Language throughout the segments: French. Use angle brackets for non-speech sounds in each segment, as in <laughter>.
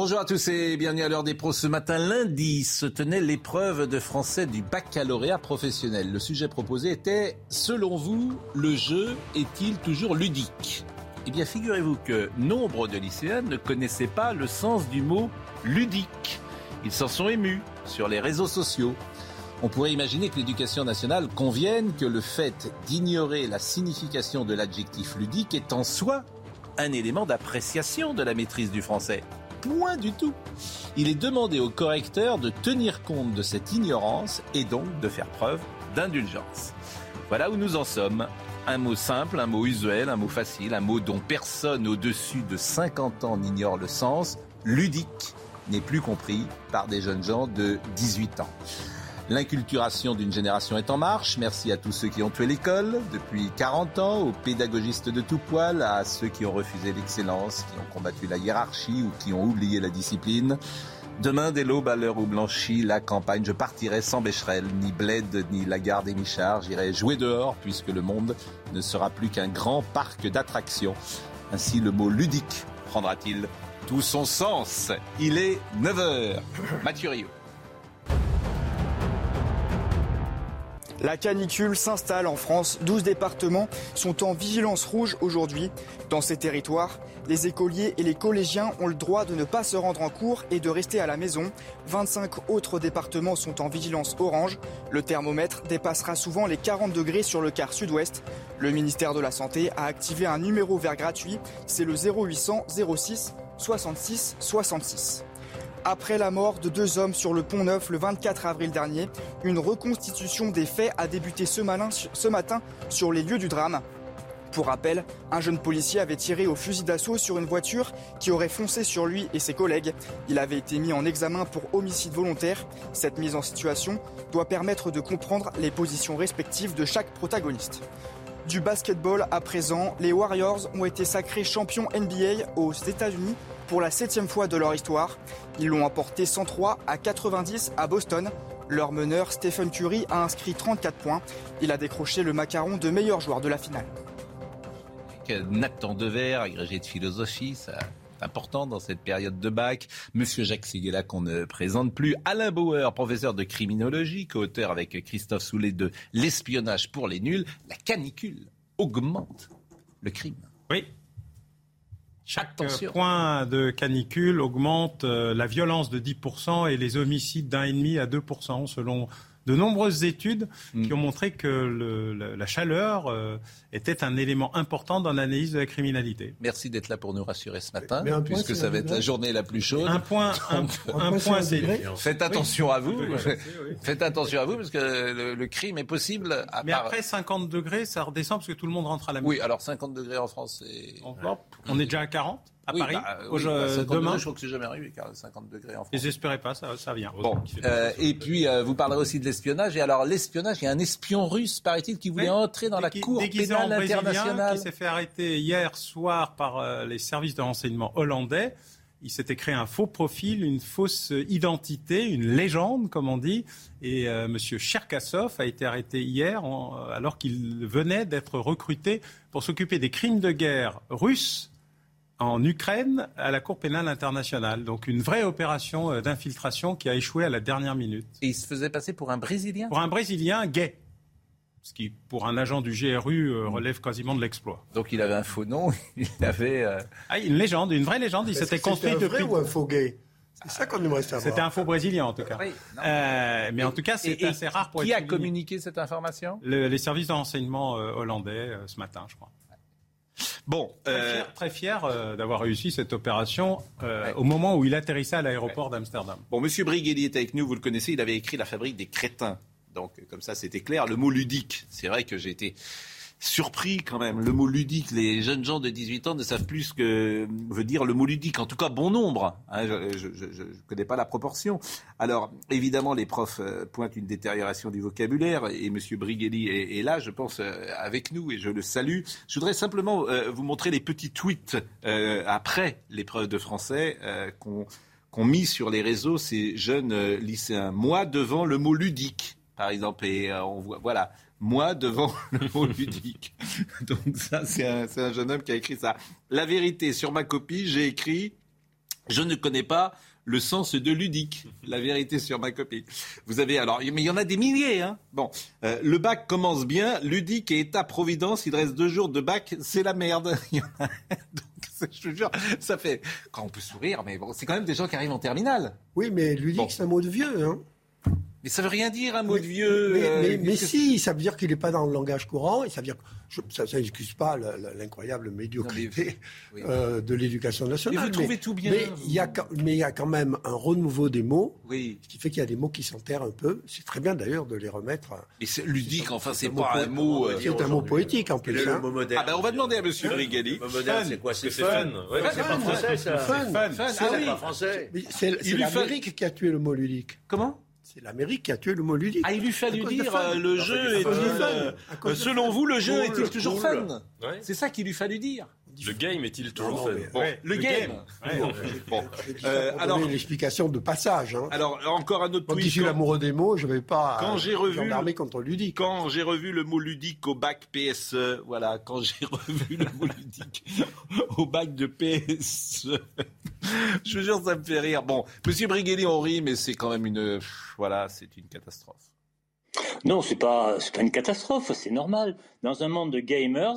Bonjour à tous et bienvenue à l'heure des pros. Ce matin, lundi, se tenait l'épreuve de français du baccalauréat professionnel. Le sujet proposé était, selon vous, le jeu est-il toujours ludique? Eh bien, figurez-vous que nombre de lycéens ne connaissaient pas le sens du mot ludique. Ils s'en sont émus sur les réseaux sociaux. On pourrait imaginer que l'éducation nationale convienne que le fait d'ignorer la signification de l'adjectif ludique est en soi un élément d'appréciation de la maîtrise du français. Point du tout. Il est demandé au correcteur de tenir compte de cette ignorance et donc de faire preuve d'indulgence. Voilà où nous en sommes. Un mot simple, un mot usuel, un mot facile, un mot dont personne au-dessus de 50 ans n'ignore le sens, ludique, n'est plus compris par des jeunes gens de 18 ans. L'inculturation d'une génération est en marche. Merci à tous ceux qui ont tué l'école depuis 40 ans, aux pédagogistes de tout poil, à ceux qui ont refusé l'excellence, qui ont combattu la hiérarchie ou qui ont oublié la discipline. Demain, dès l'aube, à l'heure où blanchit la campagne, je partirai sans Becherel, ni Bled, ni Lagarde et Michard. J'irai jouer dehors, puisque le monde ne sera plus qu'un grand parc d'attractions. Ainsi, le mot ludique prendra-t-il tout son sens. Il est 9h. Mathieu. La canicule s'installe en France. 12 départements sont en vigilance rouge aujourd'hui. Dans ces territoires, les écoliers et les collégiens ont le droit de ne pas se rendre en cours et de rester à la maison. 25 autres départements sont en vigilance orange. Le thermomètre dépassera souvent les 40 degrés sur le quart sud-ouest. Le ministère de la Santé a activé un numéro vert gratuit. C'est le 0800 06 66 66. Après la mort de deux hommes sur le pont Neuf le 24 avril dernier, une reconstitution des faits a débuté ce matin, sur les lieux du drame. Pour rappel, un jeune policier avait tiré au fusil d'assaut sur une voiture qui aurait foncé sur lui et ses collègues. Il avait été mis en examen pour homicide volontaire. Cette mise en situation doit permettre de comprendre les positions respectives de chaque protagoniste. Du basketball à présent, les Warriors ont été sacrés champions NBA aux États-Unis pour la septième fois de leur histoire. Ils l'ont emporté 103 à 90 à Boston. Leur meneur Stephen Curry a inscrit 34 points. Il a décroché le macaron de meilleur joueur de la finale. Nathan Dever, agrégé de philosophie, ça c'est important dans cette période de bac. Monsieur Jacques Seguela qu'on ne présente plus. Alain Bauer, professeur de criminologie, co-auteur avec Christophe Soulet de L'espionnage pour les nuls. La canicule augmente le crime. Oui. Chaque point de canicule augmente euh, la violence de 10% et les homicides d'un et demi à 2% selon de nombreuses études Mm. qui ont montré que le- la, la chaleur euh, était un élément important dans l'analyse de la criminalité. Merci d'être là pour nous rassurer ce matin, Mais puisque ça va être la journée la plus chaude. Un point, un, Donc, un <laughs> un point, point, c'est. Faites attention à vous. Oui. <laughs> Faites attention à vous, parce que le, le crime est possible. À Mais part- après 50 degrés, ça redescend parce que tout le monde rentre à la maison. Oui, alors 50 degrés en France, c'est. On est déjà à 40 à Oui, Paris. bah, oui, Aujourd- bah, 50 demain, degrés, je crois que c'est jamais arrivé, car 50 degrés en et France. j'espérais pas, ça, ça vient. Bon, euh, et puis euh, vous parlerez aussi de l'espionnage. Et alors l'espionnage, il y a un espion russe, paraît-il, qui voulait Oui. entrer dans la Cour pénale internationale. qui s'est fait arrêter hier soir par euh, les services de renseignement hollandais. Il s'était créé un faux profil, une fausse identité, une légende, comme on dit. Et euh, M. Cherkassov a été arrêté hier en- alors qu'il venait d'être recruté pour s'occuper des crimes de guerre russes en Ukraine à la Cour pénale internationale. Donc une vraie opération euh, d'infiltration qui a échoué à la dernière minute. Et il se faisait passer pour un Brésilien? Pour un Brésilien gay. Ce qui, pour un agent du GRU, euh, relève quasiment de l'exploit. Donc il avait un faux nom. <laughs> Il avait. euh, Ah, une légende, une vraie légende. Il s'était construit un vrai ou un faux gay? C'est ça qu'on aimerait savoir. C'était un faux brésilien en tout cas. Oui. Euh, mais en tout cas, c'est assez rare pour Qui être a souligné. communiqué cette information? Le- les services de renseignement euh, hollandais euh, ce matin, je crois. Bon, Très euh, fier, très fier, euh, d'avoir réussi cette opération euh, Ouais. au moment où il atterrissait à l'aéroport d'Amsterdam. Bon, Monsieur Briguelli est avec nous, vous le connaissez, il avait écrit La fabrique des crétins. Donc, comme ça, c'était clair. Le mot ludique, c'est vrai que j'ai été surpris quand même. Le mot ludique, les jeunes gens de 18 ans ne savent plus ce que veut dire le mot ludique. En tout cas, bon nombre. Hein, je ne connais pas la proportion. Alors, évidemment, les profs euh, pointent une détérioration du vocabulaire et M. Brighelli est, là, je pense, euh, avec nous et je le salue. Je voudrais simplement euh, vous montrer les petits tweets après l'épreuve de français qu'ont mis sur les réseaux ces jeunes lycéens. Moi, devant le mot ludique, par exemple, et on voit, voilà moi devant <laughs> le mot ludique. Donc ça, c'est un, jeune homme qui a écrit ça. La vérité, sur ma copie, j'ai écrit, je ne connais pas le sens de ludique. La vérité sur ma copie. Vous avez alors, mais il y en a des milliers. Hein bon, euh, le bac commence bien, ludique et état-providence. Il reste deux jours de bac, c'est la merde. <laughs> Donc, <laughs> je te jure, ça fait quand on peut sourire, mais bon, c'est quand même des gens qui arrivent en terminale. Oui, mais ludique, c'est un mot de vieux. Hein mais ça veut rien dire un mot de vieux. Mais, euh, si, ça veut dire qu'il n'est pas dans le langage courant et ça veut dire ça n'excuse pas l'incroyable médiocrité <laughs> euh, de l'éducation nationale. Mais vous trouvez tout bien. Mais il y a mais il y a quand même un renouveau des mots, oui. ce qui fait qu'il y a des mots qui s'enterrent un peu. C'est très bien d'ailleurs de les remettre. Et c'est ludique, enfin c'est pas un mot. C'est un mot poétique en plus. Le, hein. mot moderne. Ah ben on va demander à Monsieur Rigali. Le mot moderne, c'est quoi C'est fun. C'est pas français ça. Fun. C'est pas français. C'est l'Amérique qui a tué le mot ludique. Comment? C'est l'Amérique qui a tué le mot ludique. Ah, il lui fallu dire euh, le jeu est-il. Euh, selon vous, le jeu est-il toujours fun C'est ça qu'il lui fallu dire. Le game est-il toujours bon, Le, game. Bon. Euh, alors l'explication de passage. Hein. Alors encore un autre tweet. Quand je suis l'amoureux des mots, je ne vais pas. Quand j'ai revu contre ludique. Quand j'ai revu le mot ludique au bac PSE, voilà. Quand j'ai <laughs> revu le mot ludique au bac de PSE, je vous jure, ça me fait rire. Bon, Monsieur Brighelli, on rit, mais c'est quand même une, voilà, c'est une catastrophe. Non, c'est pas, c'est pas une catastrophe, c'est normal. Dans un monde de gamers,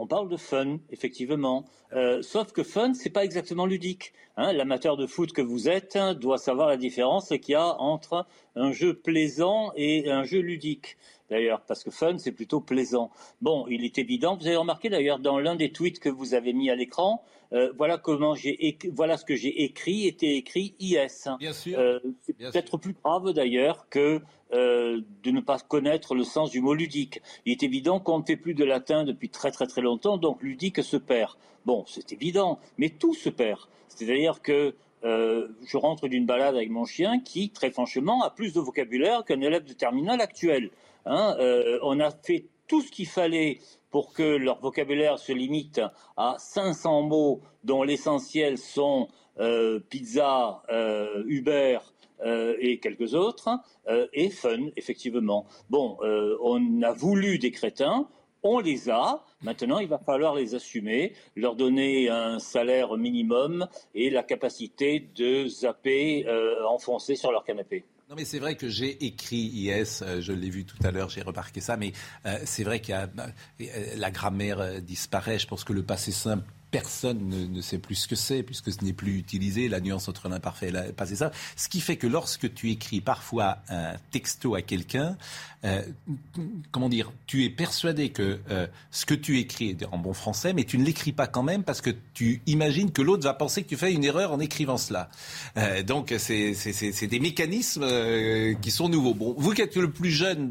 on parle de fun, effectivement. Euh, sauf que fun, c'est pas exactement ludique. Hein. L'amateur de foot que vous êtes doit savoir la différence qu'il y a entre un jeu plaisant et un jeu ludique. D'ailleurs, parce que fun, c'est plutôt plaisant. Bon, il est évident. Vous avez remarqué d'ailleurs dans l'un des tweets que vous avez mis à l'écran, euh, voilà comment j'ai voilà ce que j'ai écrit était écrit IS. Bien sûr. Euh, c'est peut-être plus grave d'ailleurs que euh, de ne pas connaître le sens du mot ludique. Il est évident qu'on ne fait plus de latin depuis très très très longtemps, donc ludique se perd. Bon, c'est évident, mais tout se perd. C'est-à-dire que euh, je rentre d'une balade avec mon chien qui, très franchement, a plus de vocabulaire qu'un élève de terminale actuel. Hein. Euh, on a fait tout ce qu'il fallait pour que leur vocabulaire se limite à 500 mots dont l'essentiel sont pizza, Uber, euh, et quelques autres, euh, et fun, effectivement. Bon, euh, on a voulu des crétins, on les a. Maintenant, il va falloir les assumer, leur donner un salaire minimum et la capacité de zapper, enfoncer sur leur canapé. Non mais c'est vrai que j'ai écrit IS, je l'ai vu tout à l'heure, j'ai remarqué ça, mais c'est vrai que la grammaire disparaît. Je pense que le passé simple personne ne, sait plus ce que c'est, puisque ce n'est plus utilisé, la nuance entre l'imparfait et le passé ça. Ce qui fait que lorsque tu écris parfois un texto à quelqu'un, euh, comment dire, tu es persuadé que euh, ce que tu écris est en bon français, mais tu ne l'écris pas quand même parce que tu imagines que l'autre va penser que tu fais une erreur en écrivant cela. Euh, donc c'est des mécanismes qui sont nouveaux. Bon, vous qui êtes le plus jeune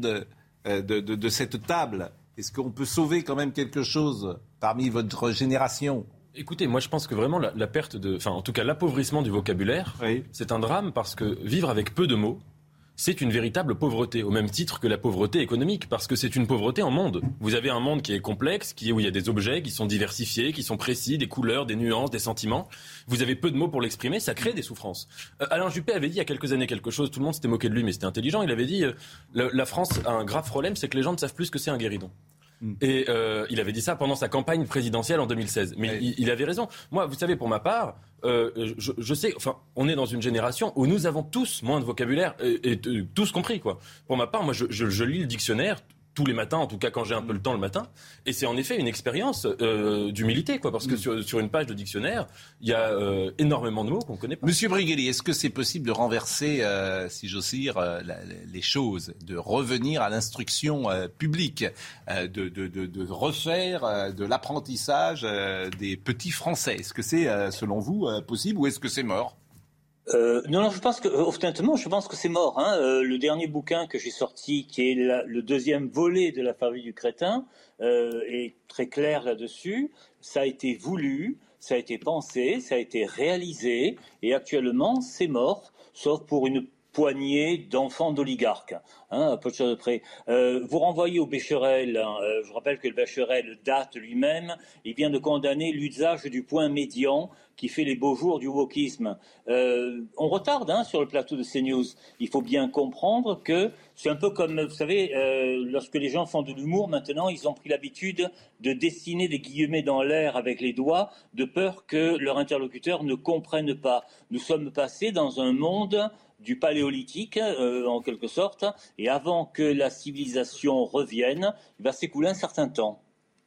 de cette table, est-ce qu'on peut sauver quand même quelque chose parmi votre génération? Écoutez, moi je pense que vraiment la, perte de, enfin en tout cas l'appauvrissement du vocabulaire, c'est un drame parce que vivre avec peu de mots, c'est une véritable pauvreté, au même titre que la pauvreté économique, parce que c'est une pauvreté en monde. Vous avez un monde qui est complexe, qui, où il y a des objets qui sont diversifiés, qui sont précis, des couleurs, des nuances, des sentiments. Vous avez peu de mots pour l'exprimer, ça crée des souffrances. Euh, Alain Juppé avait dit il y a quelques années quelque chose, tout le monde s'était moqué de lui, mais c'était intelligent. Il avait dit euh, la France a un grave problème, c'est que les gens ne savent plus ce que c'est un guéridon. Mm. Et euh, il avait dit ça pendant sa campagne présidentielle en 2016. Mais il, avait raison. Moi, vous savez, pour ma part, euh, je, sais, enfin, on est dans une génération où nous avons tous moins de vocabulaire et, tous compris, quoi. Pour ma part, moi, je lis le dictionnaire tous les matins, en tout cas quand j'ai un peu le temps le matin. Et c'est en effet une expérience euh, d'humilité, quoi, parce que mm. sur, une page de dictionnaire, il y a euh, énormément de mots qu'on ne connaît pas. Monsieur Brigueli, est-ce que c'est possible de renverser, euh, si j'ose dire, les choses, de revenir à l'instruction publique, de, de, refaire de l'apprentissage des petits Français? Est-ce que c'est, selon vous, possible ou est-ce que c'est mort? Euh, non, non, je pense que, euh, honnêtement, je pense que c'est mort. Hein. Euh, le dernier bouquin que j'ai sorti, qui est le deuxième volet de la famille du crétin, est très clair là-dessus. Ça a été voulu, ça a été pensé, ça a été réalisé, et actuellement, c'est mort, sauf pour une poignée d'enfants d'oligarques, hein, à peu de choses près. Euh, vous renvoyez au Bécherel, hein, euh, je rappelle que le Bécherel date lui-même, il vient de condamner l'usage du point médian qui fait les beaux jours du wokisme. Euh, on retarde hein, sur le plateau de CNews. Il faut bien comprendre que c'est un peu comme, vous savez, lorsque les gens font de l'humour, maintenant, ils ont pris l'habitude de dessiner des guillemets dans l'air avec les doigts, de peur que leur interlocuteur ne comprenne pas. Nous sommes passés dans un monde du paléolithique, euh, en quelque sorte, et avant que la civilisation revienne, il va s'écouler un certain temps.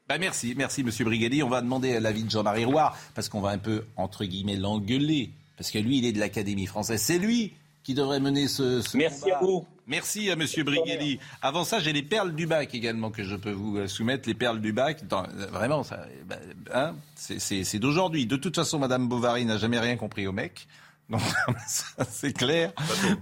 Bah merci, merci Monsieur Brigadi. On va demander l'avis de Jean-Marie Roy, parce qu'on va un peu, entre guillemets, l'engueuler, parce que lui, il est de l'Académie française. C'est lui qui devrait mener ce, ce Merci à vous. Merci à Monsieur Brighelli. Avant ça, j'ai les perles du bac également que je peux vous euh, soumettre. Les perles du bac, euh, vraiment, ça, bah, hein, c'est d'aujourd'hui. De toute façon, Madame Bovary n'a jamais rien compris au mec. Non, <laughs> c'est clair.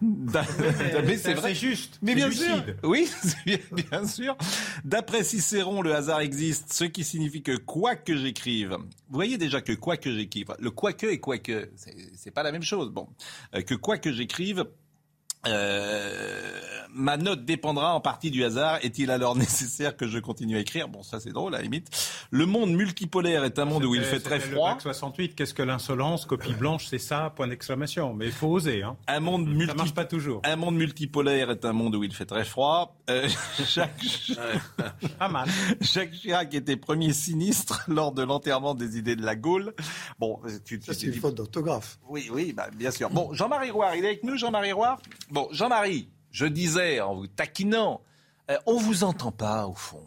mais c'est vrai. juste. Mais bien sûr. Oui, <laughs> bien sûr. D'après Cicéron, le hasard existe, ce qui signifie que quoi que j'écrive, vous voyez déjà que quoi que j'écrive, le quoi que et quoi que, c'est pas la même chose. Bon, euh, que quoi que j'écrive, euh, ma note dépendra en partie du hasard. Est-il alors <laughs> nécessaire que je continue à écrire? Bon, ça c'est drôle à la limite. Le monde multipolaire est un monde où il fait très froid. Le 68, qu'est-ce que l'insolence? Copie blanche, c'est ça? Point d'exclamation. Mais il faut oser. Hein. Un monde ça marche pas toujours. Un monde multipolaire est un monde où il fait très froid. Euh, <laughs> Jacques... pas mal. Jacques Chirac était premier sinistre lors de l'enterrement des idées de la Gaule. Bon, tu, tu c'est une faute d'orthographe. Oui, oui, bah, bien sûr. Bon, Jean-Marie Roy, il est avec nous, Jean-Marie Roy Bon, Jean-Marie, je disais en vous taquinant, on euh, on vous entend pas au fond.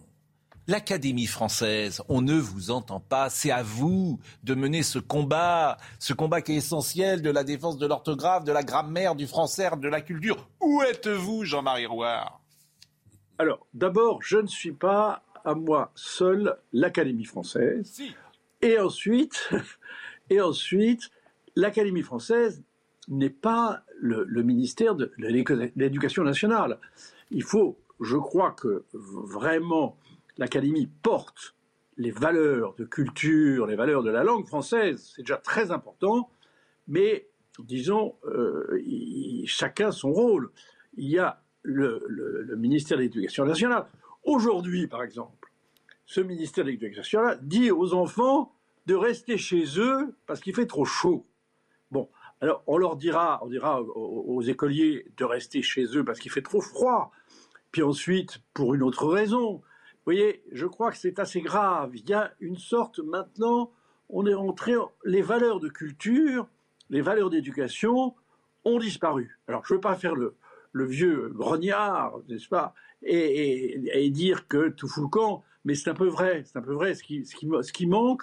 L'Académie française, on ne vous entend pas. C'est à vous de mener ce combat, ce combat qui est essentiel de la défense de l'orthographe, de la grammaire, du français, de la culture. Où êtes-vous, Jean-Marie Rouard? Alors, d'abord, je ne suis pas à moi seul l'Académie française. Si. Et ensuite, <laughs> et ensuite, l'Académie française n'est pas le, ministère de l'Éducation nationale. Il faut, je crois que vraiment l'Académie porte les valeurs de culture, les valeurs de la langue française, c'est déjà très important, mais disons, euh, chacun son rôle. Il y a le, le ministère de l'Éducation nationale. Aujourd'hui, par exemple, ce ministère de l'Éducation nationale dit aux enfants de rester chez eux parce qu'il fait trop chaud. Bon, alors, on leur dira, on dira aux, écoliers de rester chez eux parce qu'il fait trop froid. Puis ensuite, pour une autre raison. Vous voyez, je crois que c'est assez grave. Il y a une sorte, maintenant, on est rentré, les valeurs de culture, les valeurs d'éducation ont disparu. Alors, je ne veux pas faire le, vieux grognard, n'est-ce pas, et, dire que tout fout le camp, mais c'est un peu vrai. C'est un peu vrai. ce qui manque,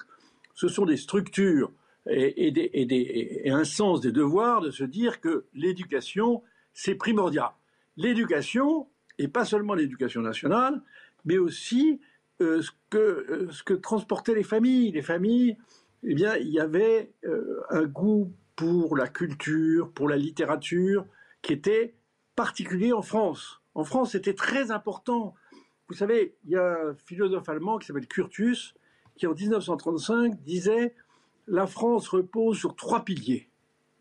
ce sont des structures et, un sens des devoirs de se dire que l'éducation, c'est primordial. L'éducation, et pas seulement l'éducation nationale, mais aussi euh, ce, que, euh, ce que transportaient les familles. Les familles, eh bien, il y avait euh, un goût pour la culture, pour la littérature, qui était particulier en France. En France, c'était très important. Vous savez, il y a un philosophe allemand qui s'appelle Curtius, qui en 1935 disait la France repose sur trois piliers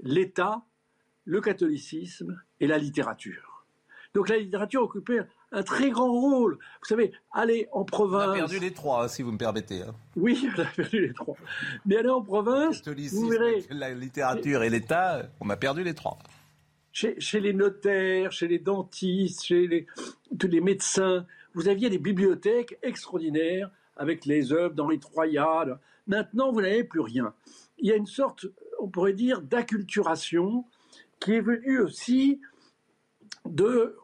l'État, le catholicisme et la littérature. Donc la littérature occupait un très grand rôle. Vous savez, aller en province. On a perdu les trois, si vous me permettez. Hein. Oui, <laughs> on a perdu les trois. Mais aller en province, vous verrez. <laughs> La littérature et l'État, on a perdu les trois. Chez, les notaires, chez les dentistes, chez les, tous les médecins, vous aviez des bibliothèques extraordinaires avec les œuvres d'Henri Troyat. Maintenant, vous n'avez plus rien. Il y a une sorte, on pourrait dire, d'acculturation qui est venue aussi de,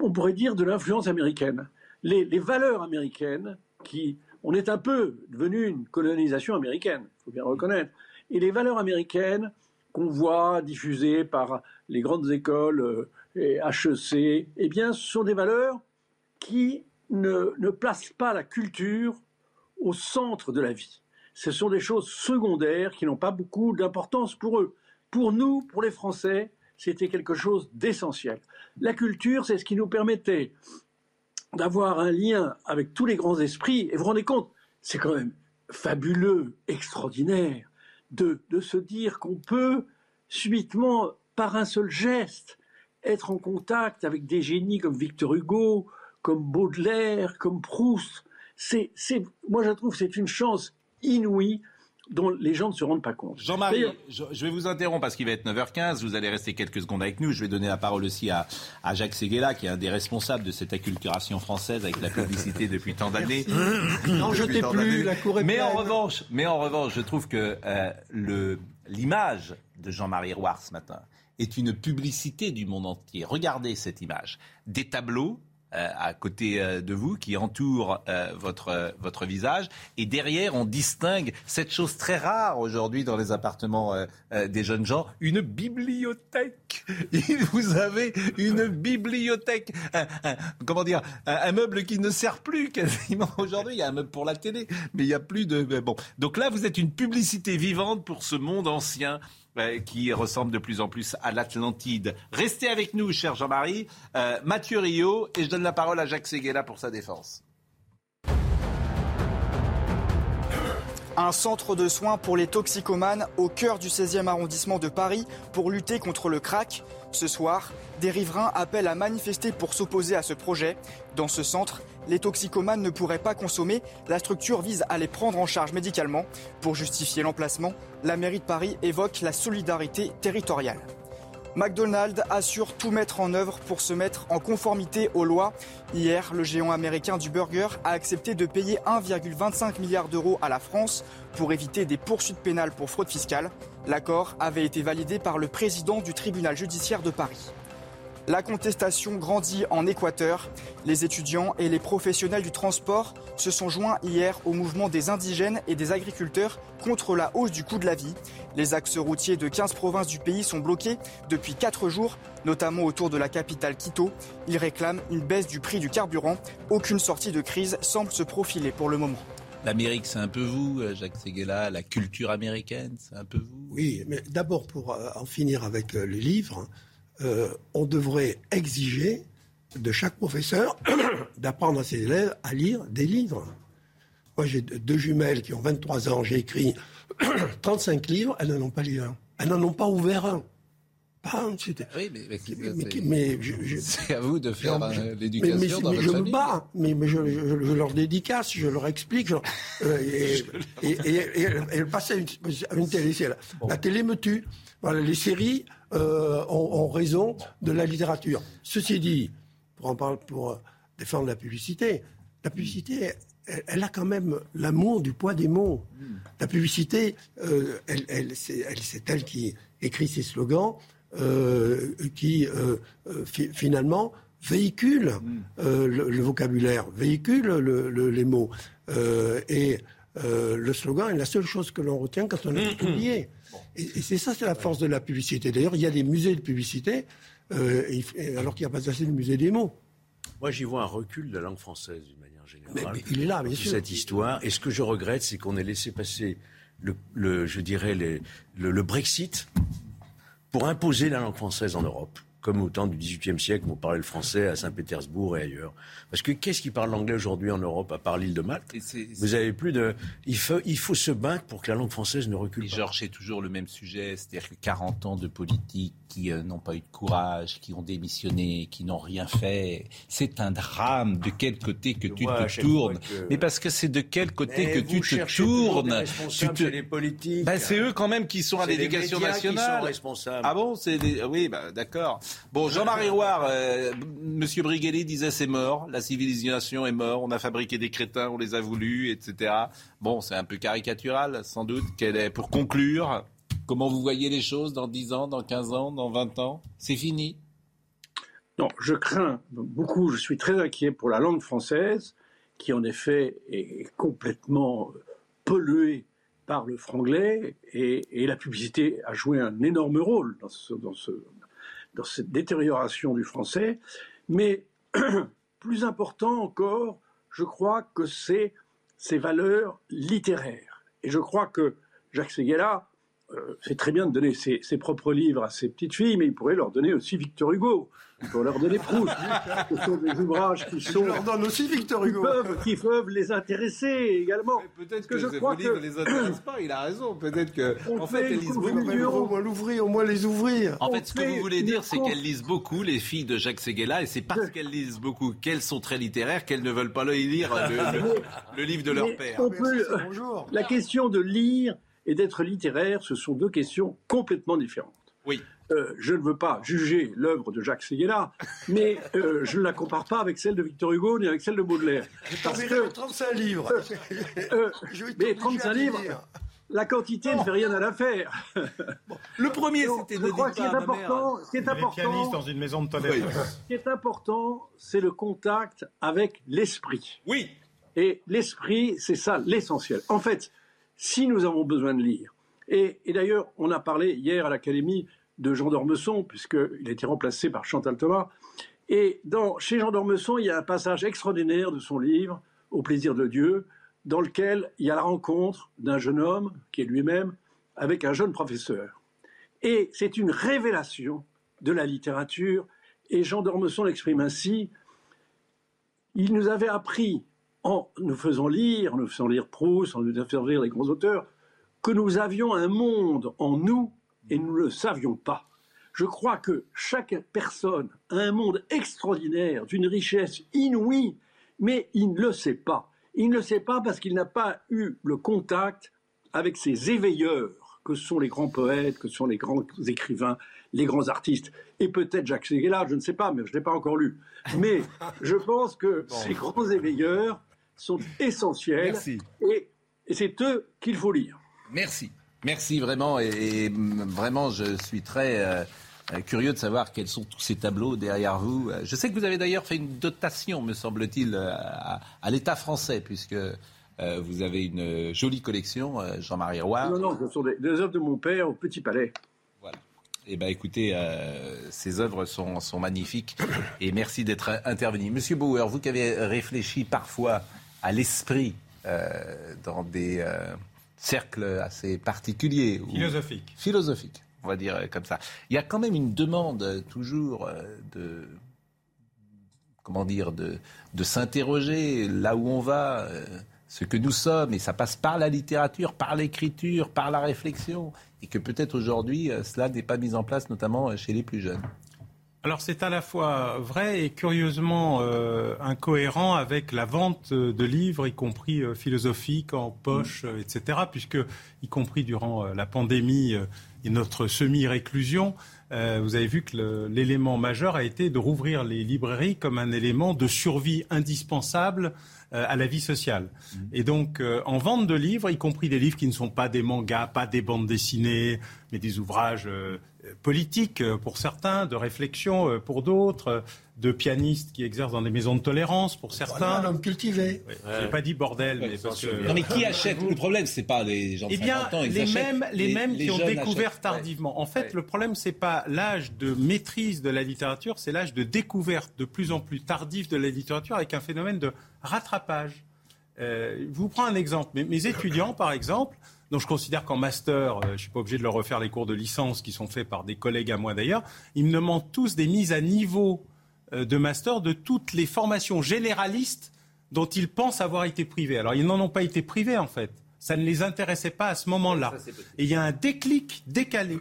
on pourrait dire, de l'influence américaine. Les, valeurs américaines, qui, on est un peu devenu une colonisation américaine, il faut bien reconnaître, et les valeurs américaines qu'on voit diffusées par les grandes écoles euh, et HEC, eh bien, ce sont des valeurs qui ne, ne placent pas la culture au centre de la vie. Ce sont des choses secondaires qui n'ont pas beaucoup d'importance pour eux. pour nous, pour les Français, c'était quelque chose d'essentiel. La culture, c'est ce qui nous permettait d'avoir un lien avec tous les grands esprits. Et vous vous rendez compte, c'est quand même fabuleux, extraordinaire, de, de se dire qu'on peut subitement, par un seul geste, être en contact avec des génies comme Victor Hugo, comme Baudelaire, comme Proust. C'est, moi, je trouve que c'est une chance inouïe dont les gens ne se rendent pas compte. Jean-Marie, je, vais vous interrompre parce qu'il va être 9h15. Vous allez rester quelques secondes avec nous. Je vais donner la parole aussi à, à Jacques Seguela, qui est un des responsables de cette acculturation française avec la publicité depuis tant d'années. non, je t'ai plus, la cour est mais en revanche, Mais en revanche, je trouve que euh, le, l'image de Jean-Marie Roire ce matin est une publicité du monde entier. Regardez cette image. Des tableaux à côté euh, de vous qui entourent euh, votre, votre visage. Et derrière, on distingue cette chose très rare aujourd'hui dans les appartements des jeunes gens, une bibliothèque. <laughs> Vous avez une bibliothèque. comment dire un, meuble qui ne sert plus quasiment aujourd'hui. Il y a un meuble pour la télé, mais il n'y a plus de... Bon. Donc là, vous êtes une publicité vivante pour ce monde ancien qui ressemble de plus en plus à l'Atlantide. Restez avec nous, cher Jean-Marie. Euh, Mathieu Rio, et je donne la parole à Jacques Seguela pour sa défense. Un centre de soins pour les toxicomanes au cœur du 16e arrondissement de Paris pour lutter contre le crack. Ce soir, des riverains appellent à manifester pour s'opposer à ce projet. Dans ce centre, les toxicomanes ne pourraient pas consommer. La structure vise à les prendre en charge médicalement. Pour justifier l'emplacement, la mairie de Paris évoque la solidarité territoriale. McDonald's assure tout mettre en œuvre pour se mettre en conformité aux lois. Hier, le géant américain du burger a accepté de payer 1,25 milliard d'euros à la France pour éviter des poursuites pénales pour fraude fiscale. L'accord avait été validé par le président du tribunal judiciaire de Paris. La contestation grandit en Équateur. Les étudiants et les professionnels du transport se sont joints hier au mouvement des indigènes et des agriculteurs contre la hausse du coût de la vie. Les axes routiers de 15 provinces du pays sont bloqués depuis 4 jours, notamment autour de la capitale Quito. Ils réclament une baisse du prix du carburant. Aucune sortie de crise semble se profiler pour le moment. L'Amérique, c'est un peu vous, euh, Jacques Seguela. La culture américaine, c'est un peu vous. Oui, mais d'abord, pour euh, en finir avec euh, les livres, on devrait exiger de chaque professeur <coughs> d'apprendre à ses élèves à lire des livres. Moi, j'ai deux jumelles qui ont 23 ans, j'ai écrit <coughs> 35 livres, elles n'en ont pas lu un. Elles n'en ont pas ouvert un. Oui, mais, <laughs> c'est à vous de faire l'éducation dans votre je famille. Me bats, mais, je, leur dédicace, je leur explique. <laughs> Euh, et, et, passer à une, une télé. La télé me tue. Voilà, les séries, euh, ont, raison de la littérature. Ceci dit, pour, en parler, pour défendre la publicité, la publicité, elle, a quand même l'amour du poids des mots. La publicité, euh, elle, c'est elle, qui écrit ses slogans, euh, qui finalement véhicule le, vocabulaire, véhicule les mots. et le slogan est la seule chose que l'on retient quand on est publié. Et, c'est ça, c'est la force de la publicité. D'ailleurs, il y a des musées de publicité, euh, alors qu'il n'y a pas assez de musées des mots. Moi, j'y vois un recul de la langue française, d'une manière générale. Mais, il est là, bien sûr. Cette histoire. Et ce que je regrette, c'est qu'on ait laissé passer, le, je dirais, le Brexit pour imposer la langue française en Europe comme au temps du XVIIIe siècle, vous parlez le français à Saint-Pétersbourg et ailleurs. Parce que qu'est-ce qui parle l'anglais aujourd'hui en Europe, à part l'île de Malte Vous avez plus de... Il faut, il faut se battre pour que la langue française ne recule pas. Georges, c'est toujours le même sujet, c'est-à-dire que 40 ans de politique qui euh, n'ont pas eu de courage, qui ont démissionné, qui n'ont rien fait, c'est un drame de quel côté que tu te tournes. Mais parce que c'est de quel côté que tu te tournes. Tu te... les politiques. Ben, c'est eux quand même qui sont à l'éducation nationale. Qui sont responsables. Ah bon, c'est oui, bah, d'accord. Bon, Jean-Marie Roire, euh, Monsieur Brigelli disait c'est mort, la civilisation est morte, on a fabriqué des crétins, on les a voulus, etc. Bon, c'est un peu caricatural, sans doute. Quelle est, pour conclure, comment vous voyez les choses dans 10 ans, dans 15 ans, dans 20 ans? C'est fini Non, je crains beaucoup, je suis très inquiet pour la langue française, qui en effet est complètement polluée par le franglais, et, la publicité a joué un énorme rôle dans ce, dans ce, dans cette détérioration du français. Mais <clears throat> plus important encore, je crois que c'est ses valeurs littéraires. Et je crois que Jacques Seguela euh, c'est très bien de donner ses, propres livres à ses petites filles, mais il pourrait leur donner aussi Victor Hugo. Il pourrait leur donner Proust. Ce sont des ouvrages qui sont. leur donne aussi Victor Hugo. Qui peuvent, les intéresser également. Peut-être que, je crois que... ne les intéresse pas, il a raison. Peut-être que. en fait, elles lisent beaucoup. Au moins l'ouvrir, au moins les ouvrir. En fait, ce que vous voulez dire, c'est qu'elles lisent beaucoup, les filles de Jacques Séguéla, et c'est parce qu'elles lisent beaucoup, qu'elles sont très littéraires, qu'elles ne veulent pas lire le, livre de leur père. La question de lire et d'être littéraire, ce sont deux questions complètement différentes. Oui. Euh, je ne veux pas juger l'œuvre de Jacques Séguéla, mais euh, je ne la compare pas avec celle de Victor Hugo ni avec celle de Baudelaire. Parce que 35 livres. Euh, mais 35 livres. La quantité ne fait rien à l'affaire. le premier, c'était de dire ce important, ce qui est important, dans une maison de tolérance. Ce qui est important, c'est le contact avec l'esprit. Oui. Et l'esprit, c'est ça l'essentiel. En fait, si nous avons besoin de lire. Et, d'ailleurs, on a parlé hier à l'Académie de Jean d'Ormesson, puisqu'il a été remplacé par Chantal Thomas. Et chez Jean d'Ormesson, il y a un passage extraordinaire de son livre, Au plaisir de Dieu, dans lequel il y a la rencontre d'un jeune homme, qui est lui-même, avec un jeune professeur. Et c'est une révélation de la littérature, et Jean d'Ormesson l'exprime ainsi, il nous avait appris en nous faisant lire, en nous faisant lire Proust, en nous faisant lire les grands auteurs, que nous avions un monde en nous et nous ne le savions pas. Je crois que chaque personne a un monde extraordinaire, d'une richesse inouïe, mais il ne le sait pas. Il ne le sait pas parce qu'il n'a pas eu le contact avec ces éveilleurs que sont les grands poètes, que sont les grands écrivains, les grands artistes. Et peut-être Jacques Séguéla, je ne sais pas, mais je ne l'ai pas encore lu. Mais je pense que ces grands éveilleurs sont essentiels. Et, c'est eux qu'il faut lire. Merci. Merci vraiment. Et, vraiment, je suis très euh, curieux de savoir quels sont tous ces tableaux derrière vous. Je sais que vous avez d'ailleurs fait une dotation, me semble-t-il, à, l'État français, puisque euh, vous avez une jolie collection, euh, Jean-Marie Roy. Non, non, ce sont des, œuvres de mon père au Petit Palais. Voilà. Eh bien, écoutez, ces œuvres sont, sont, magnifiques et merci d'être intervenu. Monsieur Bauer, vous qui avez réfléchi parfois à l'esprit euh, dans des euh, cercles assez particuliers. Philosophiques. Philosophiques, on va dire comme ça. Il y a quand même une demande toujours euh, de comment dire, de, de s'interroger là où on va, ce que nous sommes, et ça passe par la littérature, par l'écriture, par la réflexion, et que peut-être aujourd'hui cela n'est pas mis en place, notamment chez les plus jeunes. Alors c'est à la fois vrai et curieusement euh, incohérent avec la vente de livres, y compris euh, philosophiques, en poche, euh, etc., puisque, y compris durant la pandémie et notre semi-réclusion, vous avez vu que l'élément majeur a été de rouvrir les librairies comme un élément de survie indispensable à la vie sociale. Mmh. Et donc, en vente de livres, y compris des livres qui ne sont pas des mangas, pas des bandes dessinées, mais des ouvrages politique euh, pour certains, de réflexion euh, pour d'autres, euh, de pianistes qui exercent dans des maisons de tolérance pour certains. Voilà un homme cultivé. Je n'ai pas dit bordel, mais parce que... Non, mais qui achète Le problème, c'est pas les gens de eh bien, les mêmes, les, mêmes qui ont découvert tardivement. En fait, le problème, c'est pas l'âge de maîtrise de la littérature, c'est l'âge de découverte de plus en plus tardif de la littérature avec un phénomène de rattrapage. je vous prends un exemple. mes étudiants, par exemple, donc je considère qu'en master, euh, je ne suis pas obligé de leur refaire les cours de licence qui sont faits par des collègues à moi d'ailleurs, ils me demandent tous des mises à niveau euh, de master de toutes les formations généralistes dont ils pensent avoir été privés. Alors ils n'en ont pas été privés en fait. Ça ne les intéressait pas à ce moment-là. Et il y a un déclic décalé.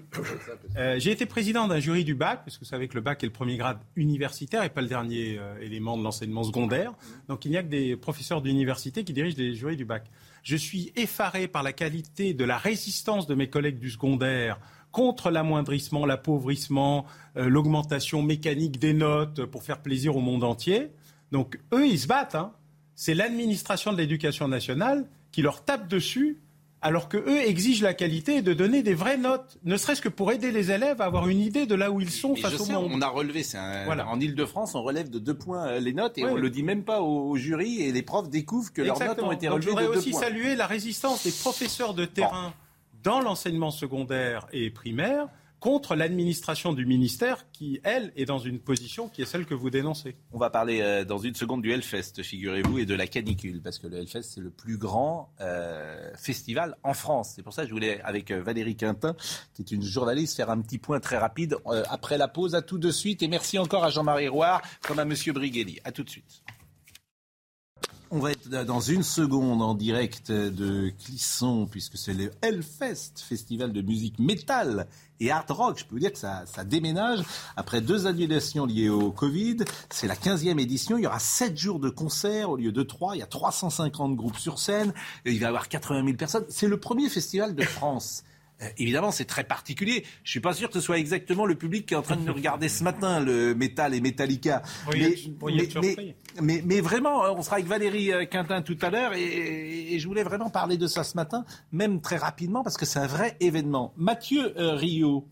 Euh, j'ai été président d'un jury du bac, parce que vous savez que le bac est le premier grade universitaire et pas le dernier élément de l'enseignement secondaire. Donc il n'y a que des professeurs d'université qui dirigent les jurys du bac. Je suis effaré par la qualité de la résistance de mes collègues du secondaire contre l'amoindrissement, l'appauvrissement, euh, l'augmentation mécanique des notes pour faire plaisir au monde entier. Donc eux, ils se battent. Hein. C'est l'administration de l'éducation nationale qui leur tape dessus alors que eux exigent la qualité et de donner des vraies notes, ne serait-ce que pour aider les élèves à avoir une idée de là où ils sont face au monde. On a relevé, en Ile-de-France, on relève de deux points euh, les notes et on ne le dit même pas au, jury et les profs découvrent que leurs notes ont été relevées de deux points. Je voudrais aussi saluer la résistance des professeurs de terrain dans l'enseignement secondaire et primaire contre l'administration du ministère qui, elle, est dans une position qui est celle que vous dénoncez. On va parler euh, dans une seconde du Hellfest, figurez-vous, et de la canicule, parce que le Hellfest, c'est le plus grand euh, festival en France. C'est pour ça que je voulais, avec euh, Valérie Quintin, qui est une journaliste, faire un petit point très rapide après la pause. À tout de suite, et merci encore à Jean-Marie Roire, comme à Monsieur Brighelli. À tout de suite. On va être dans une seconde en direct de Clisson, puisque c'est le Hellfest, festival de musique métal et hard rock. Je peux vous dire que ça, ça déménage. Après deux annulations liées au Covid, c'est la 15e édition. Il y aura 7 jours de concerts au lieu de 3. Il y a 350 groupes sur scène. Il va y avoir 80 000 personnes. C'est le premier festival de France. Euh, évidemment, c'est très particulier. Je suis pas sûr que ce soit exactement le public qui est en train de nous regarder ce matin, le métal et Metallica. mais, mais, vraiment, euh, on sera avec Valérie euh, Quintin tout à l'heure et, je voulais vraiment parler de ça ce matin, même très rapidement, parce que c'est un vrai événement. Mathieu Rio.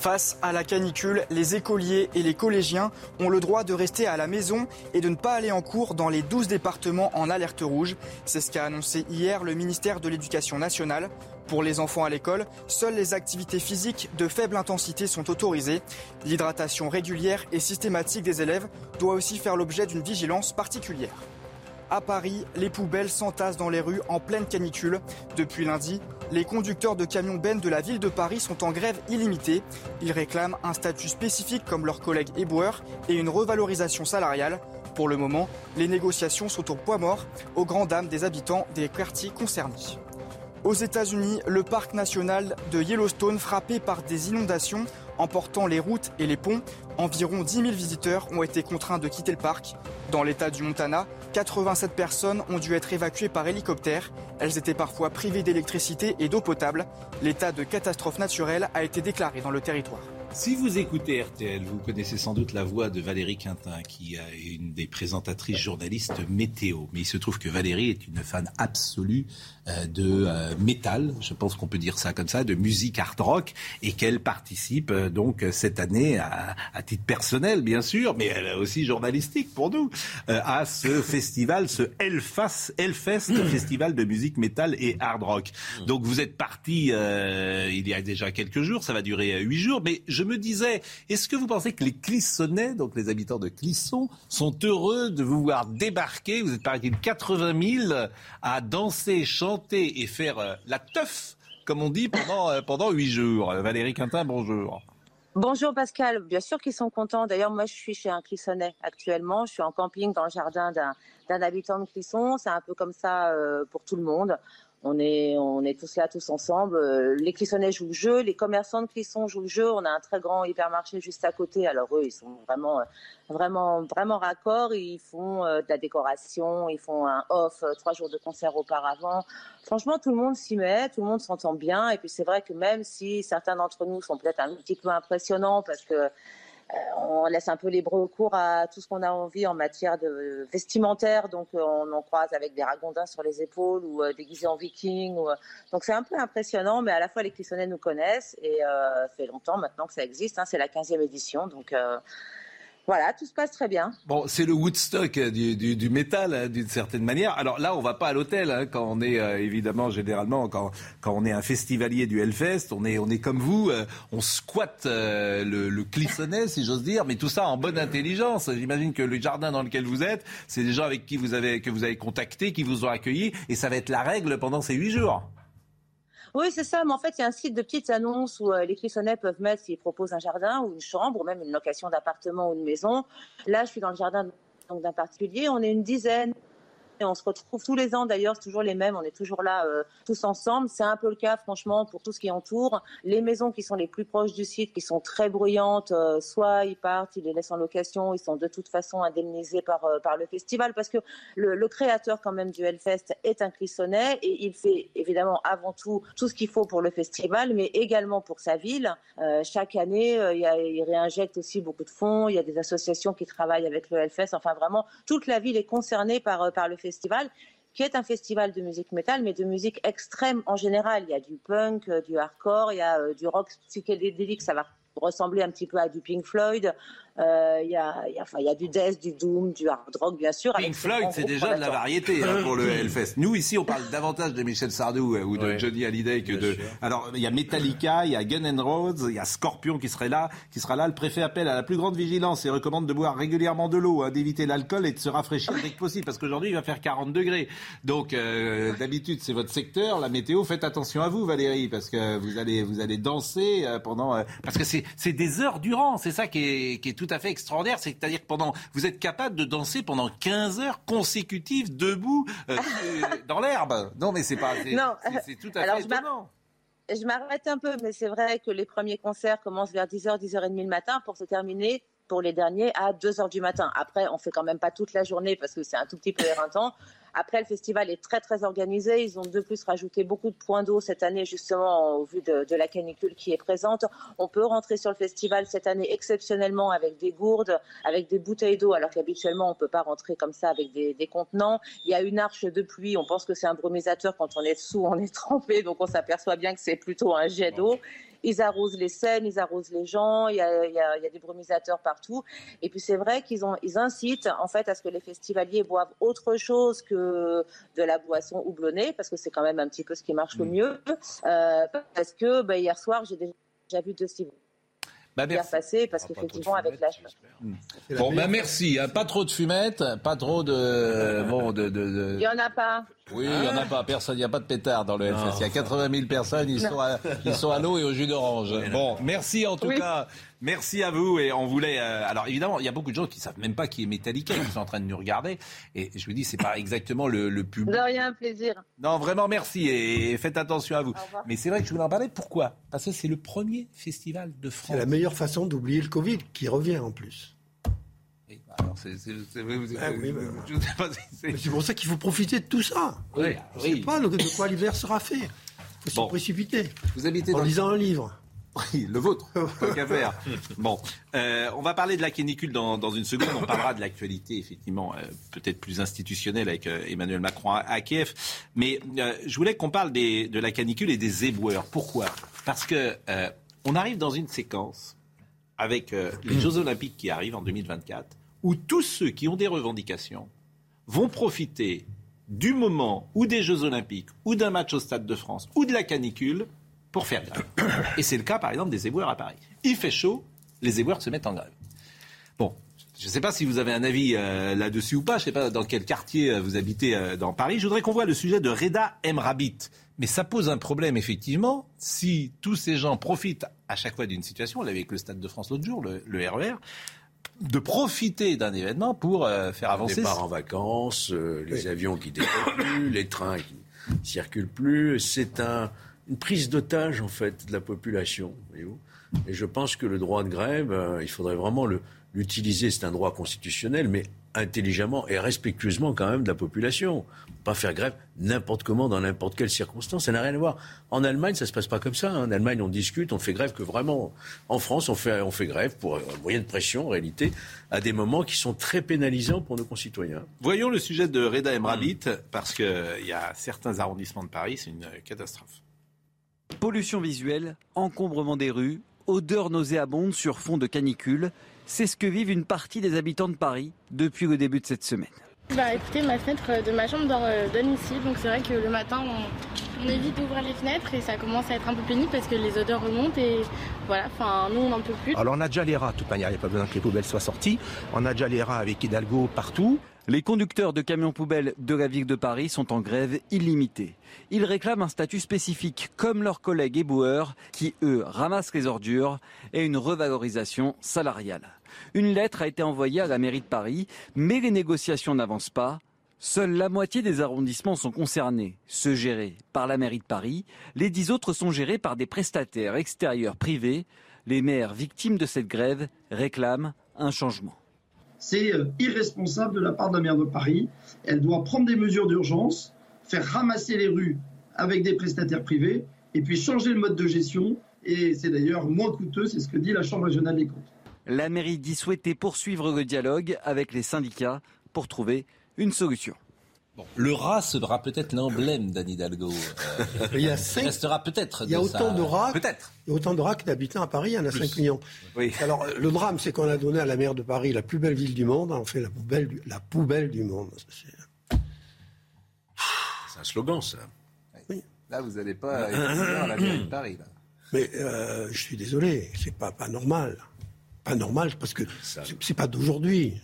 Face à la canicule, les écoliers et les collégiens ont le droit de rester à la maison et de ne pas aller en cours dans les 12 départements en alerte rouge. C'est ce qu'a annoncé hier le ministère de l'Éducation nationale. Pour les enfants à l'école, seules les activités physiques de faible intensité sont autorisées. L'hydratation régulière et systématique des élèves doit aussi faire l'objet d'une vigilance particulière. À Paris, les poubelles s'entassent dans les rues en pleine canicule. Depuis lundi, les conducteurs de camions bennes de la ville de Paris sont en grève illimitée. Ils réclament un statut spécifique comme leurs collègues éboueurs et une revalorisation salariale. Pour le moment, les négociations sont au poids mort, aux grandes dames des habitants des quartiers concernés. Aux États-Unis, le parc national de Yellowstone frappé par des inondations emportant les routes et les ponts. Environ 10 000 visiteurs ont été contraints de quitter le parc. Dans l'état du Montana, 87 personnes ont dû être évacuées par hélicoptère. Elles étaient parfois privées d'électricité et d'eau potable. L'état de catastrophe naturelle a été déclaré dans le territoire. Si vous écoutez RTL, vous connaissez sans doute la voix de Valérie Quintin, qui est une des présentatrices journalistes météo. Mais il se trouve que Valérie est une fan absolue de euh, métal, je pense qu'on peut dire ça comme ça, de musique hard rock, et qu'elle participe euh, donc cette année, à, titre personnel bien sûr, mais aussi journalistique pour nous, à ce <laughs> festival, ce Hellfest, Festival de musique métal et hard rock. Donc vous êtes parti il y a déjà quelques jours, ça va durer huit jours, mais je me disais, est-ce que vous pensez que les Clissonnais, donc les habitants de Clisson, sont heureux de vous voir débarquer? Vous êtes par exemple 80 000 à danser, chanter et faire euh, la teuf, comme on dit, pendant euh, pendant jours. Valérie Quintin, bonjour. Bonjour Pascal, bien sûr qu'ils sont contents. D'ailleurs, moi je suis chez un Clissonnais actuellement. Je suis en camping dans le jardin d'un habitant de Clisson. C'est un peu comme ça euh, pour tout le monde. On est, on est tous là, tous ensemble. Euh, les Clissonnais jouent le jeu, les commerçants de Clisson jouent le jeu. On a un très grand hypermarché juste à côté. Alors eux, ils sont vraiment, euh, vraiment, vraiment raccords. Ils font euh, de la décoration, ils font un off trois jours de concert auparavant. Franchement, tout le monde s'y met, tout le monde s'entend bien. Et puis c'est vrai que même si certains d'entre nous sont peut-être un petit peu impressionnants parce que on laisse un peu les bras au cours à tout ce qu'on a envie en matière de vestimentaire. Donc, euh, on en croise avec des ragondins sur les épaules ou euh, déguisés en viking. Donc, c'est un peu impressionnant, mais à la fois les Clissonnais nous connaissent et ça fait longtemps maintenant que ça existe. Hein. c'est la 15e édition. Donc, voilà, tout se passe très bien. Bon, c'est le Woodstock du, du, métal, hein, d'une certaine manière. Alors là, on va pas à l'hôtel hein, quand on est euh, évidemment généralement quand, quand on est un festivalier du Hellfest, on est on est comme vous, euh, on squatte euh, le, le clissonnet, si j'ose dire, mais tout ça en bonne intelligence. J'imagine que le jardin dans lequel vous êtes, c'est des gens avec qui vous avez que vous avez contacté, qui vous ont accueilli, et ça va être la règle pendant ces huit jours. Oui, c'est ça. Mais en fait, il y a un site de petites annonces où euh, les clissonnets peuvent mettre s'ils proposent un jardin ou une chambre ou même une location d'appartement ou de maison. Là, je suis dans le jardin d'un particulier. On est une dizaine et on se retrouve tous les ans d'ailleurs, c'est toujours les mêmes, on est toujours là euh, tous ensemble. C'est un peu le cas franchement pour tout ce qui entoure. Les maisons qui sont les plus proches du site, qui sont très bruyantes, euh, soit ils partent, ils les laissent en location, ils sont de toute façon indemnisés par, euh, par le festival parce que le, créateur quand même du Hellfest est un clissonnais et il fait évidemment avant tout tout ce qu'il faut pour le festival, mais également pour sa ville. chaque année, il, il réinjecte aussi beaucoup de fonds, il y a des associations qui travaillent avec le Hellfest, enfin vraiment toute la ville est concernée par, par le festival festival qui est un festival de musique métal, mais de musique extrême en général. Il y a du punk, euh, du hardcore, il y a euh, du rock psychédélique, ça va ressembler un petit peu à du Pink Floyd. Euh, il y, a, y, a, enfin, y a du death, du doom, du hard rock, bien sûr. Pink Floyd, c'est déjà de la variété hein, pour le <laughs> Hellfest. Nous, ici, on parle davantage de Michel Sardou euh, ou de Johnny Hallyday que de. Alors, il y a Metallica, il y a Gun N' Roses, il y a Scorpion qui serait là, qui sera là. Le préfet appelle à la plus grande vigilance et recommande de boire régulièrement de l'eau, hein, d'éviter l'alcool et de se rafraîchir dès que possible, parce qu'aujourd'hui, il va faire 40 degrés. Donc, euh, d'habitude, c'est votre secteur, la météo. Faites attention à vous, Valérie, parce que vous allez, vous allez danser pendant. parce que c'est des heures durant. C'est ça qui est, qui est tout à fait extraordinaire c'est-à-dire que pendant, vous êtes capable de danser pendant 15 heures consécutives debout euh, <laughs> dans l'herbe. Non, mais c'est pas, c'est tout à fait étonnant. Je m'arrête un peu, mais c'est vrai que les premiers concerts commencent vers 10h, 10h30 le matin pour se terminer pour les derniers à 2h du matin. Après, on fait quand même pas toute la journée parce que c'est un tout petit peu éreintant. Après, le festival est très très organisé. Ils ont de plus rajouté beaucoup de points d'eau cette année, justement au vu de, la canicule qui est présente. On peut rentrer sur le festival cette année exceptionnellement avec des gourdes, avec des bouteilles d'eau, alors qu'habituellement on peut pas rentrer comme ça avec des, contenants. Il y a une arche de pluie. On pense que c'est un brumisateur. Quand on est sous, on est <laughs> trempé, donc on s'aperçoit bien que c'est plutôt un jet d'eau ils arrosent les scènes, ils arrosent les gens, il y a, des brumisateurs partout. Et puis c'est vrai qu'ils ils incitent en fait à ce que les festivaliers boivent autre chose que de la boisson houblonnée, parce que c'est quand même un petit peu ce qui marche le mm. mieux. Euh, parce que bah, hier soir, j'ai déjà vu deux cibles bah, bien passé parce qu'effectivement avec l'âge. Bon ben merci, hein. pas trop de fumette, pas trop de bon de, de, Il y en a pas. Oui, il n'y en a pas. Personne, il n'y a pas de pétard dans le FS. Il y a 80 000 personnes, ils sont, à, ils sont à l'eau et au jus d'orange. Bon, merci en tout cas. Merci à vous. Et on voulait. Euh, alors évidemment, il y a beaucoup de gens qui savent même pas qui est Metallica, qui sont en train de nous regarder. Et je vous dis, c'est pas exactement le, le public. De rien, plaisir. Non, vraiment, merci et faites attention à vous. Mais c'est vrai que je voulais en parler. Pourquoi? Parce que c'est le premier festival de France. C'est la meilleure façon d'oublier le Covid, qui revient en plus. C'est pour ça qu'il faut profiter de tout ça. Oui, ne sais pas de quoi l'hiver sera fait. Il faut se précipiter. Vous habitez en lisant un livre. Oui, le vôtre, <laughs> qu'à faire. Bon, euh, on va parler de la canicule dans, une seconde. On parlera de l'actualité, effectivement, euh, peut-être plus institutionnelle avec euh, Emmanuel Macron à, Kiev. Mais je voulais qu'on parle de la canicule et des éboueurs. Pourquoi? Parce que on arrive dans une séquence avec les Jeux Olympiques qui arrivent en 2024 où tous ceux qui ont des revendications vont profiter du moment ou des Jeux Olympiques, ou d'un match au Stade de France, ou de la canicule, pour faire grève. Et c'est le cas, par exemple, des éboueurs à Paris. Il fait chaud, les éboueurs se mettent en grève. Bon, je ne sais pas si vous avez un avis euh, là-dessus ou pas. Je ne sais pas dans quel quartier euh, vous habitez euh, dans Paris. Je voudrais qu'on voit le sujet de Reda Emrabit. Mais ça pose un problème, effectivement, si tous ces gens profitent à chaque fois d'une situation. On l'avait avec le Stade de France l'autre jour, le, RER de profiter d'un événement pour euh, faire avancer. Les départs en vacances, euh, les avions qui décollent plus, les trains qui circulent plus. C'est un, une prise d'otage en fait de la population. Et je pense que le droit de grève, euh, il faudrait vraiment l'utiliser. C'est un droit constitutionnel, mais intelligemment et respectueusement quand même de la population. Pas faire grève n'importe comment, dans n'importe quelle circonstance, ça n'a rien à voir. En Allemagne, ça se passe pas comme ça. Hein. En Allemagne, on discute, on fait grève que vraiment. En France, on fait, on fait grève pour un moyen de pression, en réalité, à des moments qui sont très pénalisants pour nos concitoyens. Voyons le sujet de Reda Emrabit, parce qu'il y a certains arrondissements de Paris, c'est une catastrophe. Pollution visuelle, encombrement des rues, odeur nauséabonde sur fond de canicule. C'est ce que vivent une partie des habitants de Paris depuis le début de cette semaine. Bah écoutez, ma fenêtre de ma chambre euh, donne ici, donc c'est vrai que le matin on, évite d'ouvrir les fenêtres et ça commence à être un peu pénible parce que les odeurs remontent et voilà, enfin nous on n'en peut plus. Alors on a déjà les rats, de toute manière, il n'y a pas besoin que les poubelles soient sorties. On a déjà les rats avec Hidalgo partout. Les conducteurs de camions poubelles de la ville de Paris sont en grève illimitée. Ils réclament un statut spécifique comme leurs collègues éboueurs qui, eux, ramassent les ordures et une revalorisation salariale. Une lettre a été envoyée à la mairie de Paris, mais les négociations n'avancent pas. Seule la moitié des arrondissements sont concernés, ceux gérés par la mairie de Paris. Les dix autres sont gérés par des prestataires extérieurs privés. Les maires victimes de cette grève réclament un changement c'est euh, irresponsable de la part de la maire de Paris. Elle doit prendre des mesures d'urgence, faire ramasser les rues avec des prestataires privés et puis changer le mode de gestion. Et c'est d'ailleurs moins coûteux, c'est ce que dit la Chambre régionale des comptes. La mairie dit souhaiter poursuivre le dialogue avec les syndicats pour trouver une solution. le rat sera peut-être l'emblème d'Anne Hidalgo. Euh, <laughs> il y a cinq... restera peut-être. Il y a autant de rats. Peut-être. Il y a autant de rats que d'habitants à Paris. Il y en a 5 millions. Oui. Alors le drame, c'est qu'on a donné à la maire de Paris la plus belle ville du monde. On fait la poubelle, du... la poubelle du monde. C'est un slogan, ça. Oui. Là, vous n'allez pas à la mairie de Paris. Là. Mais euh, je suis désolé, c'est pas pas normal pas normal parce que c'est pas d'aujourd'hui.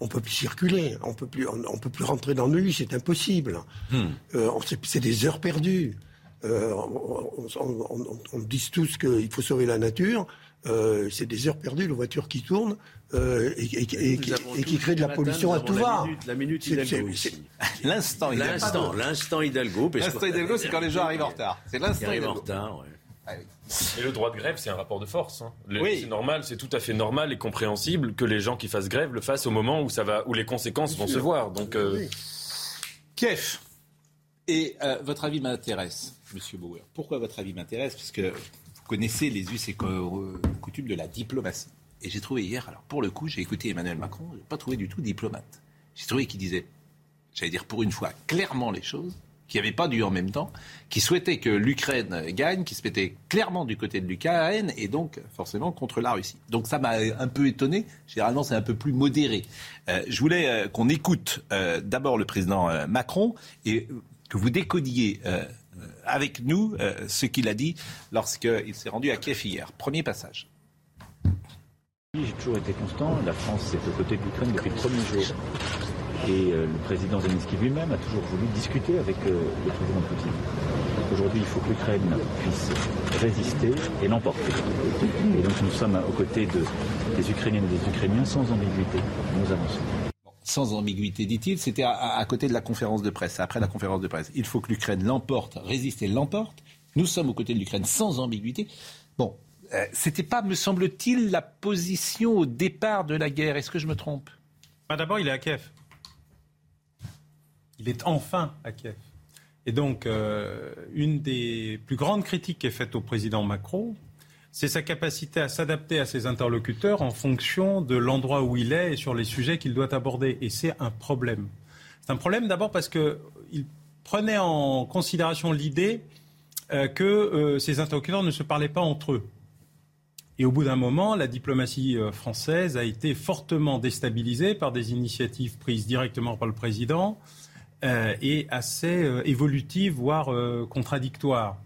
On peut plus circuler, on peut plus, on, peut plus rentrer dans nos lits, c'est impossible. Hmm. Euh, c'est des heures perdues. Euh, on, dit tous qu'il faut sauver la nature. Euh, c'est des heures perdues, les voitures qui tournent et, qui créent de la pollution à tout va. La minute Hidalgo. L'instant Hidalgo. L'instant, l'instant Hidalgo. L'instant Hidalgo, c'est quand les gens arrivent en retard. C'est l'instant Hidalgo. en retard, ouais. Ah et le droit de grève, c'est un rapport de force. Hein. Oui. C'est normal, c'est tout à fait normal et compréhensible que les gens qui fassent grève le fassent au moment où ça va, où les conséquences vont se voir. Donc, euh... Kiev. Et euh, votre avis m'intéresse, Monsieur Bauer. Pourquoi votre avis m'intéresse? Parce que vous connaissez les us et coutumes de la diplomatie. Et j'ai trouvé hier, alors pour le coup, j'ai écouté Emmanuel Macron, je n'ai pas trouvé du tout diplomate. J'ai trouvé qu'il disait, j'allais dire pour une fois, clairement les choses qui n'avait pas dû en même temps, qui souhaitait que l'Ukraine gagne, qui se mettait clairement du côté de l'Ukraine et donc forcément contre la Russie. Donc ça m'a un peu étonné. Généralement, c'est un peu plus modéré. Euh, je voulais euh, qu'on écoute euh, d'abord le président Macron et que vous décodiez avec nous ce qu'il a dit lorsqu'il s'est rendu à Kiev hier. Premier passage. J'ai toujours été constant. La France est aux côtés de l'Ukraine depuis le premier jour. Et euh, le président Zelensky lui-même a toujours voulu discuter avec euh, le président Poutine. Aujourd'hui, il faut que l'Ukraine puisse résister et l'emporter. Et donc nous sommes aux côtés des Ukrainiennes et des Ukrainiens sans ambiguïté. Nous avançons sans ambiguïté, dit-il. C'était à, côté de la conférence de presse, après la conférence de presse. Il faut que l'Ukraine l'emporte, résiste et l'emporte. Nous sommes aux côtés de l'Ukraine sans ambiguïté. Bon, euh, c'était pas, me semble-t-il, la position au départ de la guerre. Est-ce que je me trompe? Bah, D'abord, il est à Kiev. Il est enfin à Kiev. Et donc, euh, une des plus grandes critiques qui est faite au président Macron, c'est sa capacité à s'adapter à ses interlocuteurs en fonction de l'endroit où il est et sur les sujets qu'il doit aborder. Et c'est un problème. C'est un problème d'abord parce qu'il prenait en considération l'idée euh, que euh, ses interlocuteurs ne se parlaient pas entre eux. Et au bout d'un moment, la diplomatie française a été fortement déstabilisée par des initiatives prises directement par le président euh, est assez euh, évolutive, voire euh, contradictoire.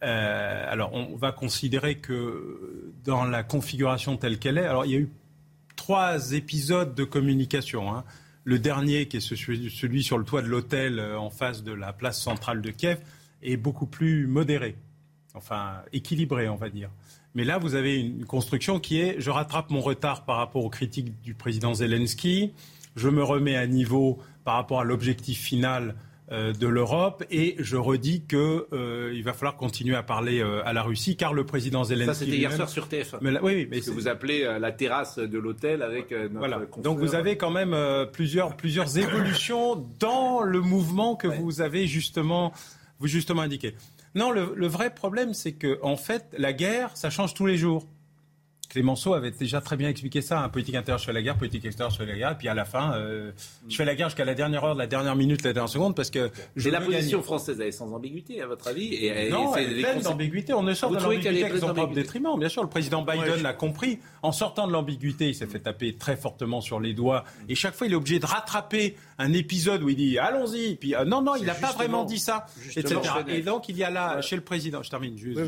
alors, on va considérer que dans la configuration telle qu'elle est, alors il y a eu trois épisodes de communication. Hein. Le dernier, qui est celui sur le toit de l'hôtel en face de la place centrale de Kiev, est beaucoup plus modéré, enfin équilibré, on va dire. Mais là, vous avez une construction qui est je rattrape mon retard par rapport aux critiques du président Zelensky, je me remets à niveau par rapport à l'objectif final euh, de l'Europe. Et je redis qu'il euh, va falloir continuer à parler euh, à la Russie, car le président Zelensky. Ça, c'était hier soir sur TF1. Mais oui, mais ce que vous appelez la terrasse de l'hôtel avec notre voilà. Donc vous avez quand même plusieurs, plusieurs <coughs> évolutions dans le mouvement que vous avez justement, vous justement indiqué. Non, le, le vrai problème, c'est que en fait, la guerre, ça change tous les jours. Clémenceau avait déjà très bien expliqué ça. Hein. Politique intérieure, je fais la guerre. Politique extérieure, je fais la guerre. Et puis à la fin, euh, je fais la guerre jusqu'à la dernière heure, de la dernière minute, la dernière seconde, parce que. Mais la position française, elle est sans ambiguïté, à votre avis et, Non, elle est pleine d'ambiguïté. On ne sort de l'ambiguïté avec son propre détriment. Bien sûr, le président Biden l'a compris. En sortant de l'ambiguïté, il s'est fait taper très fortement sur les doigts. Et chaque fois, il est obligé de rattraper un épisode où il dit allons-y. Puis euh, non, non, il n'a pas vraiment dit ça, etc. Et donc, il y a là, chez le président, je termine juste.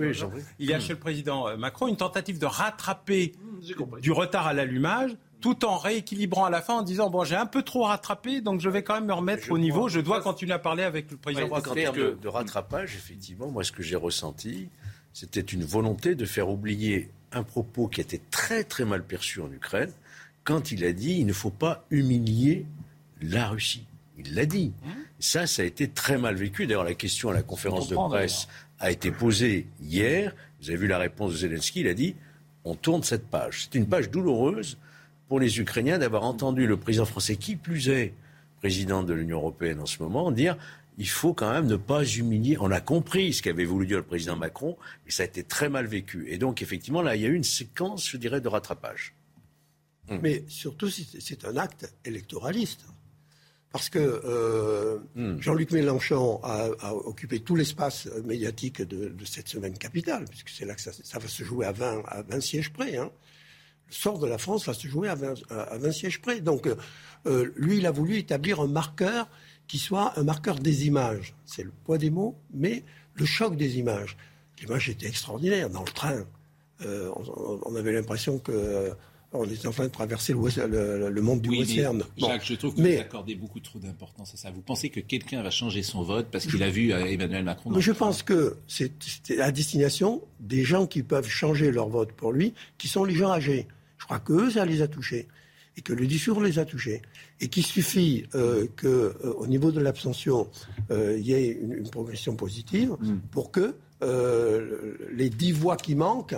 il y a chez le président euh, Macron une tentative de rattraper du retard à l'allumage tout en rééquilibrant à la fin en disant bon j'ai un peu trop rattrapé donc je vais quand même me remettre au niveau je dois continuer à parler avec le président En termes de, de rattrapage effectivement moi ce que j'ai ressenti c'était une volonté de faire oublier un propos qui était très très mal perçu en Ukraine quand il a dit il ne faut pas humilier la Russie il l'a dit. Mmh. Ça, ça a été très mal vécu. D'ailleurs, la question à la conférence de presse a été posée hier. Vous avez vu la réponse de Zelensky. Il a dit on tourne cette page. C'est une page douloureuse pour les Ukrainiens d'avoir entendu le président français, qui plus est président de l'Union européenne en ce moment, dire il faut quand même ne pas humilier. On a compris ce qu'avait voulu dire le président Macron, mais ça a été très mal vécu. Et donc, effectivement, là, il y a eu une séquence, je dirais, de rattrapage. Mais surtout, c'est un acte électoraliste. Parce que euh, hmm. Jean-Luc Mélenchon a, occupé tout l'espace médiatique de, cette semaine capitale, puisque c'est là que ça, va se jouer à 20, à 20 sièges près. Hein. Le sort de la France va se jouer à 20, à 20 sièges près. Donc, euh, lui, il a voulu établir un marqueur qui soit un marqueur des images. C'est le poids des mots, mais le choc des images. L'image était extraordinaire. Dans le train, euh, on, avait l'impression que on est en train de traverser le, monde du western. Jacques, je trouve que vous accordez beaucoup trop d'importance à ça. Vous pensez que quelqu'un va changer son vote parce qu'il a vu euh, Emmanuel Macron Mais je pense que c'est à destination des gens qui peuvent changer leur vote pour lui, qui sont les gens âgés. Je crois que ça les a touchés et que le discours les a touchés et qu'il suffit euh, qu'au euh, niveau de l'abstention, il y ait une, progression positive mm. pour que les dix voix qui manquent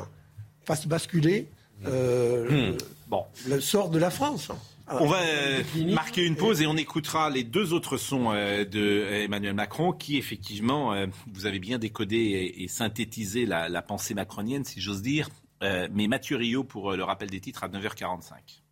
fassent basculer euh, hmm. bon. le sort de la France. On va euh, marquer une pause et on écoutera les deux autres sons euh, de Emmanuel Macron qui, effectivement, vous avez bien décodé et, synthétisé la, pensée macronienne, si j'ose dire. mais Mathieu Rio pour le rappel des titres à 9h45.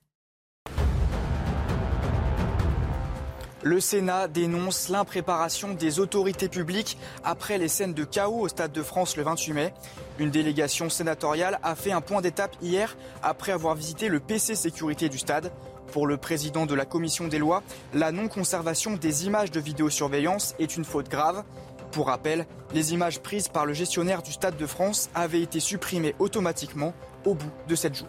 Le Sénat dénonce l'impréparation des autorités publiques après les scènes de chaos au Stade de France le 28 mai. Une délégation sénatoriale a fait un point d'étape hier après avoir visité le PC sécurité du stade. Pour le président de la commission des lois, la non-conservation des images de vidéosurveillance est une faute grave. Pour rappel, les images prises par le gestionnaire du Stade de France avaient été supprimées automatiquement au bout de 7 jours.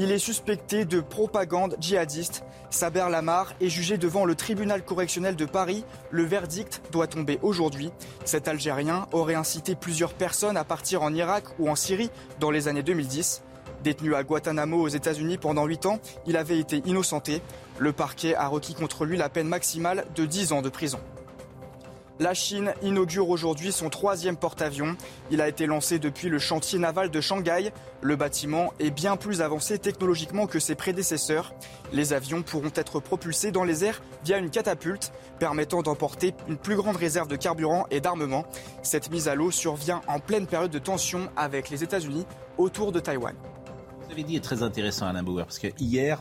Il est suspecté de propagande djihadiste. Saber Lamar est jugé devant le tribunal correctionnel de Paris. Le verdict doit tomber aujourd'hui. Cet Algérien aurait incité plusieurs personnes à partir en Irak ou en Syrie dans les années 2010. Détenu à Guantanamo aux États-Unis pendant 8 ans, il avait été innocenté. Le parquet a requis contre lui la peine maximale de 10 ans de prison. La Chine inaugure aujourd'hui son troisième porte-avions. Il a été lancé depuis le chantier naval de Shanghai. Le bâtiment est bien plus avancé technologiquement que ses prédécesseurs. Les avions pourront être propulsés dans les airs via une catapulte, permettant d'emporter une plus grande réserve de carburant et d'armement. Cette mise à l'eau survient en pleine période de tension avec les États-Unis autour de Taïwan. Vous avez dit est très intéressant, Alain Bauer, parce que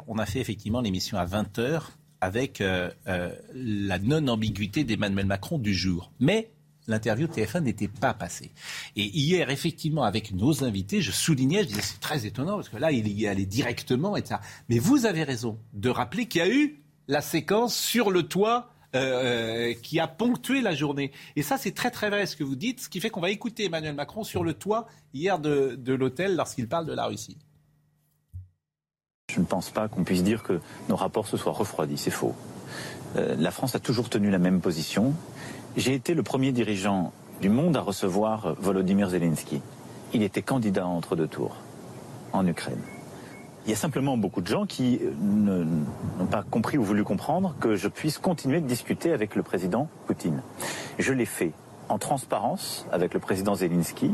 on a fait effectivement l'émission à 20h avec euh, euh, la non-ambiguïté d'Emmanuel Macron du jour. Mais l'interview de TF1 n'était pas passée. Et hier, effectivement, avec nos invités, je soulignais, je disais, c'est très étonnant, parce que là, il y allait directement, etc. Mais vous avez raison de rappeler qu'il y a eu la séquence sur le toit euh, qui a ponctué la journée. Et ça, c'est très très vrai ce que vous dites, ce qui fait qu'on va écouter Emmanuel Macron sur le toit hier de l'hôtel lorsqu'il parle de la Russie. Je ne pense pas qu'on puisse dire que nos rapports se soient refroidis, c'est faux. Euh, la France a toujours tenu la même position. J'ai été le premier dirigeant du monde à recevoir Volodymyr Zelensky. Il était candidat entre deux tours en Ukraine. Il y a simplement beaucoup de gens qui euh, n'ont pas compris ou voulu comprendre que je puisse continuer de discuter avec le président Poutine. Je l'ai fait en transparence avec le président Zelensky,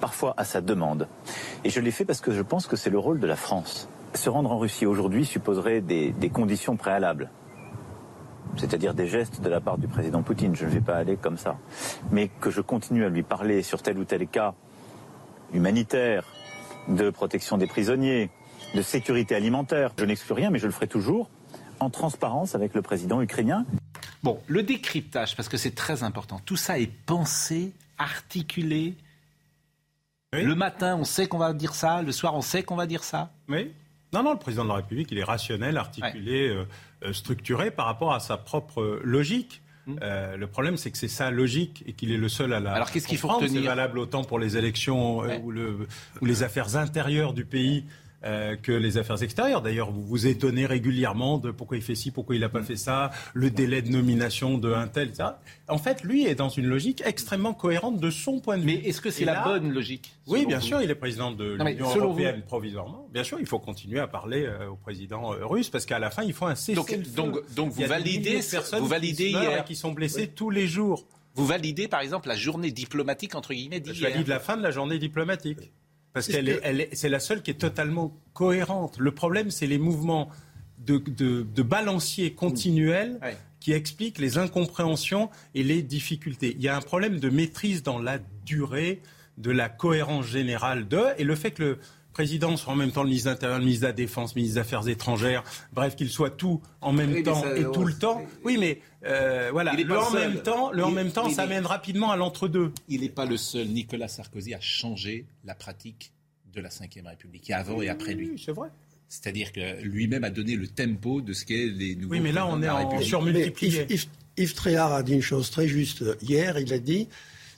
parfois à sa demande. Et je l'ai fait parce que je pense que c'est le rôle de la France se rendre en Russie aujourd'hui supposerait des, conditions préalables c'est-à-dire des gestes de la part du président Poutine. Je ne vais pas aller comme ça. Mais que je continue à lui parler sur tel ou tel cas humanitaire, de protection des prisonniers, de sécurité alimentaire. Je n'exclus rien, mais je le ferai toujours en transparence avec le président ukrainien. Bon, le décryptage, parce que c'est très important. Tout ça est pensé, articulé. Le matin, on sait qu'on va dire ça. Le soir, on sait qu'on va dire ça. Oui. Non, non, le président de la République, il est rationnel, articulé, euh, euh, structuré par rapport à sa propre euh, logique. Mm. le problème, c'est que c'est sa logique et qu'il est le seul à la. Alors qu'est-ce qu'il faut retenir C'est valable autant pour les élections ou, le, ou, les affaires intérieures du pays euh, que les affaires extérieures. D'ailleurs, vous vous étonnez régulièrement de pourquoi il fait ci, pourquoi il n'a pas fait ça, le délai de nomination de un tel, etc. En fait, lui est dans une logique extrêmement cohérente de son point de vue. Mais est-ce que c'est la bonne logique Oui, bien sûr, il est président de l'Union européenne provisoirement. Bien sûr, il faut continuer à parler euh, au président euh, russe parce qu'à la fin, il faut un cessez donc, donc, donc, vous validez, vous validez hier, qui sont blessés tous les jours. Vous validez, par exemple, la journée diplomatique entre guillemets d'hier. Je valide la fin de la journée diplomatique. Parce qu'elle est, c'est la seule qui est totalement cohérente. Le problème, c'est les mouvements de, de, balancier continuels qui expliquent les incompréhensions et les difficultés. Il y a un problème de maîtrise dans la durée, de la cohérence générale de, et le fait que le président soit en même temps le ministre de l'Intérieur, le ministre de la Défense, le ministre des Affaires étrangères, bref, qu'il soit tout en même temps et tout le temps. Oui, mais euh, voilà, le en, même temps, le en même temps, ça mène rapidement à l'entre-deux. Il n'est pas le seul, Nicolas Sarkozy, à changer la pratique de la Ve République. Il a avant et après lui. Oui, c'est vrai. C'est-à-dire que lui-même a donné le tempo de ce qu'est les nouveaux. Oui, mais là, on est en surmultiplié. Yves, Yves Tréhard a dit une chose très juste hier. Il a dit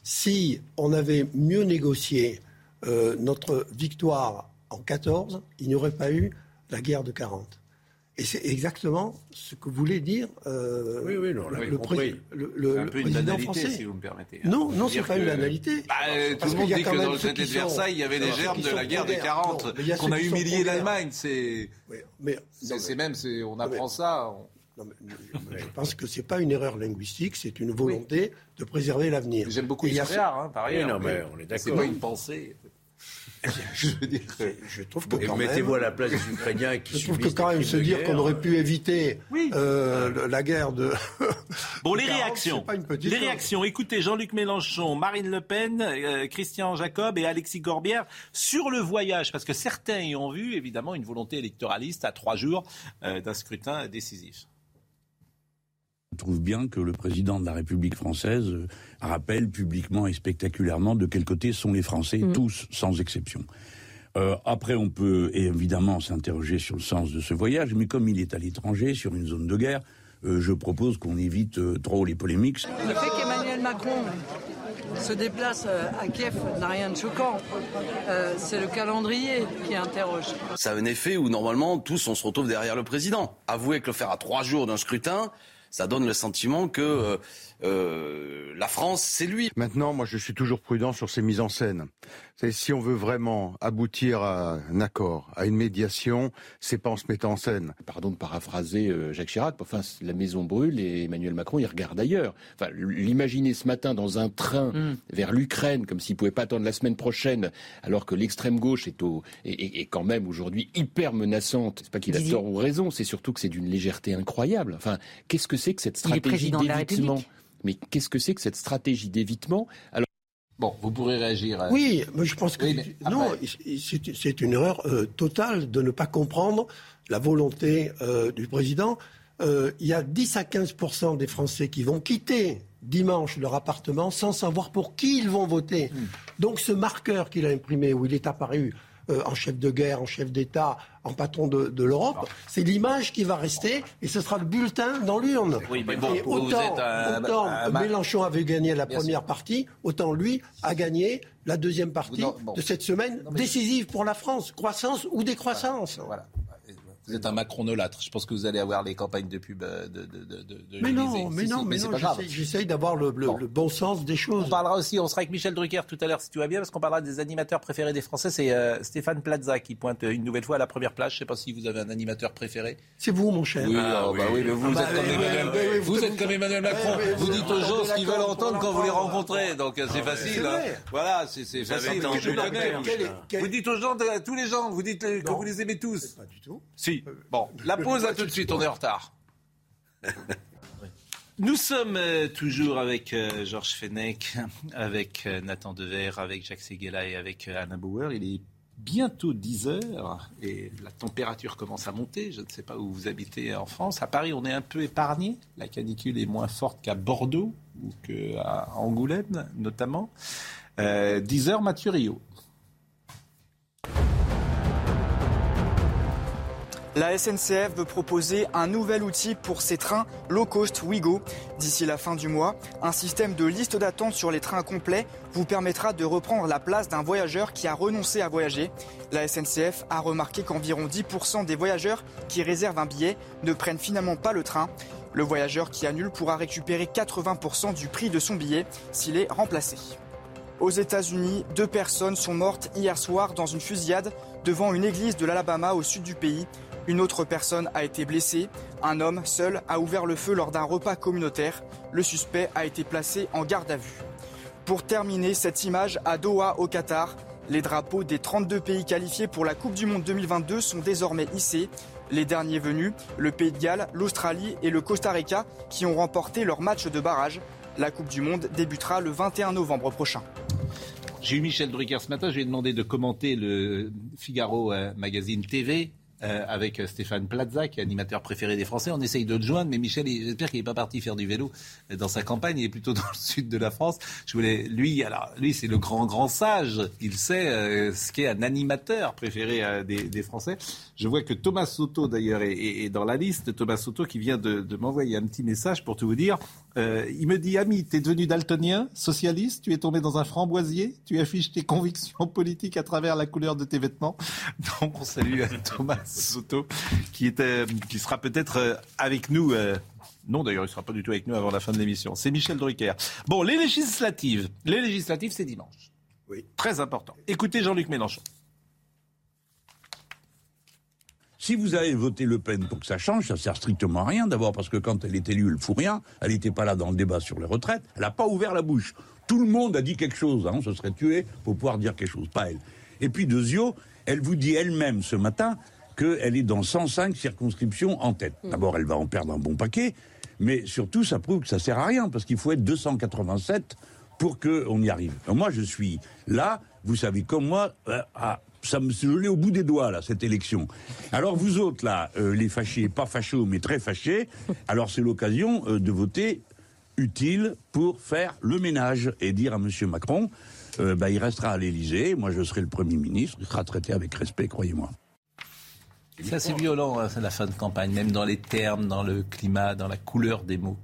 si on avait mieux négocié euh, notre victoire en 14, il n'y aurait pas eu la guerre de 40. Et c'est exactement ce que voulait dire euh, oui, oui, non, le, pré, le, le, un peu président une banalité, français. si vous me permettez. Non, non, c'est pas que... une banalité. Bah, tout le monde dit que dans le traité de Versailles, il y avait les germes de la guerre des 40, qu'on a humilié l'Allemagne. C'est c'est même, on apprend mais, ça. On... Non, mais, je pense que c'est pas une erreur linguistique, c'est une volonté de préserver l'avenir. J'aime beaucoup l'histoire, hein, par ailleurs. non, mais on est d'accord. C'est pas une pensée. Je, veux dire, je trouve que quand mettez-vous même, à la place des Ukrainiens qui <laughs> je trouve que quand même se dire qu'on aurait pu éviter oui. euh, la guerre de <laughs> bon les réactions. les réactions. Écoutez Jean-Luc Mélenchon Marine Le Pen euh, Christian Jacob et Alexis Corbière sur le voyage parce que certains y ont vu évidemment une volonté électoraliste à trois jours euh, d'un scrutin décisif trouve bien que le président de la République française rappelle publiquement et spectaculairement de quel côté sont les Français, mmh. tous sans exception. Euh, après, on peut évidemment s'interroger sur le sens de ce voyage, mais comme il est à l'étranger, sur une zone de guerre, euh, je propose qu'on évite euh, trop les polémiques. Le fait qu'Emmanuel Macron se déplace à Kiev n'a rien de choquant. Euh, c'est le calendrier qui interroge. Ça a un effet où normalement tous on se retrouve derrière le président. Avouez que le faire à trois jours d'un scrutin, ça donne le sentiment que euh, euh, la France, c'est lui. Maintenant, moi, je suis toujours prudent sur ces mises en scène. C'est si on veut vraiment aboutir à un accord, à une médiation, c'est pas en se mettant en scène. Pardon de paraphraser euh, Jacques Chirac. Enfin, la maison brûle et Emmanuel Macron, il regarde ailleurs. Enfin, l'imaginer ce matin dans un train mm. vers l'Ukraine, comme s'il pouvait pas attendre la semaine prochaine, alors que l'extrême gauche est, au, est, est, est quand même aujourd'hui hyper menaçante. C'est pas qu'il a tort ou raison, c'est surtout que c'est d'une légèreté incroyable. Enfin, qu'est-ce que c'est que cette stratégie d'évitement mais qu'est-ce que c'est que cette stratégie d'évitement Alors, Bon, vous pourrez réagir. À... Oui, mais je pense que oui, mais non, c'est une erreur euh, totale de ne pas comprendre la volonté euh, du président. Euh, il y a 10 à 15% des Français qui vont quitter dimanche leur appartement sans savoir pour qui ils vont voter. Mmh. Donc ce marqueur qu'il a imprimé, où il est apparu euh, en chef de guerre, en chef d'État, en patron de, de l'Europe. C'est l'image qui va rester et ce sera le bulletin dans l'urne. Oui, mais bon, et autant, un, autant un, Mélenchon avait gagné la première partie, autant lui a gagné la deuxième partie non, bon. de cette semaine non, mais... décisive pour la France. Croissance ou décroissance. Voilà. Vous êtes un macronolâtre. Je pense que vous allez avoir les campagnes de pub de, de, de, de Mais non, mais si, non, si, mais, mais non, pas grave. J'essaye d'avoir le, le, bon. le, bon sens des choses. On parlera aussi, on sera avec Michel Drucker tout à l'heure si tu vas bien, parce qu'on parlera des animateurs préférés des Français. C'est euh, Stéphane Plaza qui pointe une nouvelle fois à la première place. Je ne sais pas si vous avez un animateur préféré. C'est vous, mon cher. Oui, ah, oh, oui. Bah oui mais vous, ah, êtes, comme Emmanuel, oui, vous, vous êtes comme Emmanuel Macron. vous dites aux gens ce qu'ils veulent entendre quand vous les rencontrez. Donc c'est facile. Voilà, c'est facile. Vous dites aux gens, tous les gens, vous dites que vous les aimez tous. Pas du tout. Si. Bon, la pause, à tout de suite, on est en retard. <laughs> Nous sommes euh, toujours avec euh, Georges Fenech, <laughs> avec euh, Nathan Dever, avec Jacques Seguela et avec Anna Bauer. Il est bientôt 10 heures et la température commence à monter. Je ne sais pas où vous habitez en France. À Paris, on est un peu épargné. La canicule est moins forte qu'à Bordeaux ou qu'à Angoulême, notamment. 10 heures, Mathieu Rio. La SNCF veut proposer un nouvel outil pour ses trains low cost Wigo. D'ici la fin du mois, un système de liste d'attente sur les trains complets vous permettra de reprendre la place d'un voyageur qui a renoncé à voyager. La SNCF a remarqué qu'environ 10% des voyageurs qui réservent un billet ne prennent finalement pas le train. Le voyageur qui annule pourra récupérer 80% du prix de son billet s'il est remplacé. Aux États-Unis, deux personnes sont mortes hier soir dans une fusillade devant une église de l'Alabama au sud du pays. Une autre personne a été blessée. Un homme seul a ouvert le feu lors d'un repas communautaire. Le suspect a été placé en garde à vue. Pour terminer cette image à Doha au Qatar, les drapeaux des 32 pays qualifiés pour la Coupe du Monde 2022 sont désormais hissés. Les derniers venus, le Pays de Galles, l'Australie et le Costa Rica, qui ont remporté leur match de barrage. La Coupe du Monde débutera le 21 novembre prochain. J'ai eu Michel Drucker ce matin, je lui ai demandé de commenter le Figaro euh, Magazine TV euh, avec Stéphane Plaza, qui est animateur préféré des Français. On essaye de le joindre, mais Michel, j'espère qu'il n'est pas parti faire du vélo dans sa campagne. Il est plutôt <laughs> dans le sud de la France. Je voulais, lui, alors, lui, c'est le grand, grand sage. Il sait euh, ce qu'est un animateur préféré euh, des, Français. Je vois que Thomas Soto, d'ailleurs, est, est, dans la liste. Thomas Soto qui vient de, de m'envoyer un petit message pour tout vous dire. Euh, il me dit, ami, tu es devenu daltonien, socialiste, tu es tombé dans un framboisier, tu affiches tes convictions politiques à travers la couleur de tes vêtements. <laughs> Donc, on salue Thomas Soto, qui, était, qui sera peut-être avec nous. Euh, non, d'ailleurs, il ne sera pas du tout avec nous avant la fin de l'émission. C'est Michel Drucker. Bon, les législatives. Les législatives, c'est dimanche. Oui. Très important. Écoutez Jean-Luc Mélenchon. Si vous avez voté Le Pen pour que ça change, ça sert strictement à rien. D'abord parce que quand elle est élue, elle fout rien. Elle n'était pas là dans le débat sur les retraites. Elle n'a pas ouvert la bouche. Tout le monde a dit quelque chose. Hein. On se serait tué pour pouvoir dire quelque chose. Pas elle. Et puis, Dezio, elle vous dit elle-même ce matin qu'elle est dans 105 circonscriptions en tête. D'abord, elle va en perdre un bon paquet, mais surtout, ça prouve que ça sert à rien, parce qu'il faut être 287 pour qu'on y arrive. Alors moi, je suis là, vous savez comme moi, euh, à, ça me je l'ai au bout des doigts là cette élection. Alors vous autres là, euh, les fâchés, pas fachos mais très fâchés, alors c'est l'occasion euh, de voter utile pour faire le ménage et dire à M. Macron, euh, bah, il restera à l'Élysée, moi je serai le Premier ministre, il sera traité avec respect, croyez-moi. C'est assez violent, hein, la fin de campagne, même dans les termes, dans le climat, dans la couleur des mots.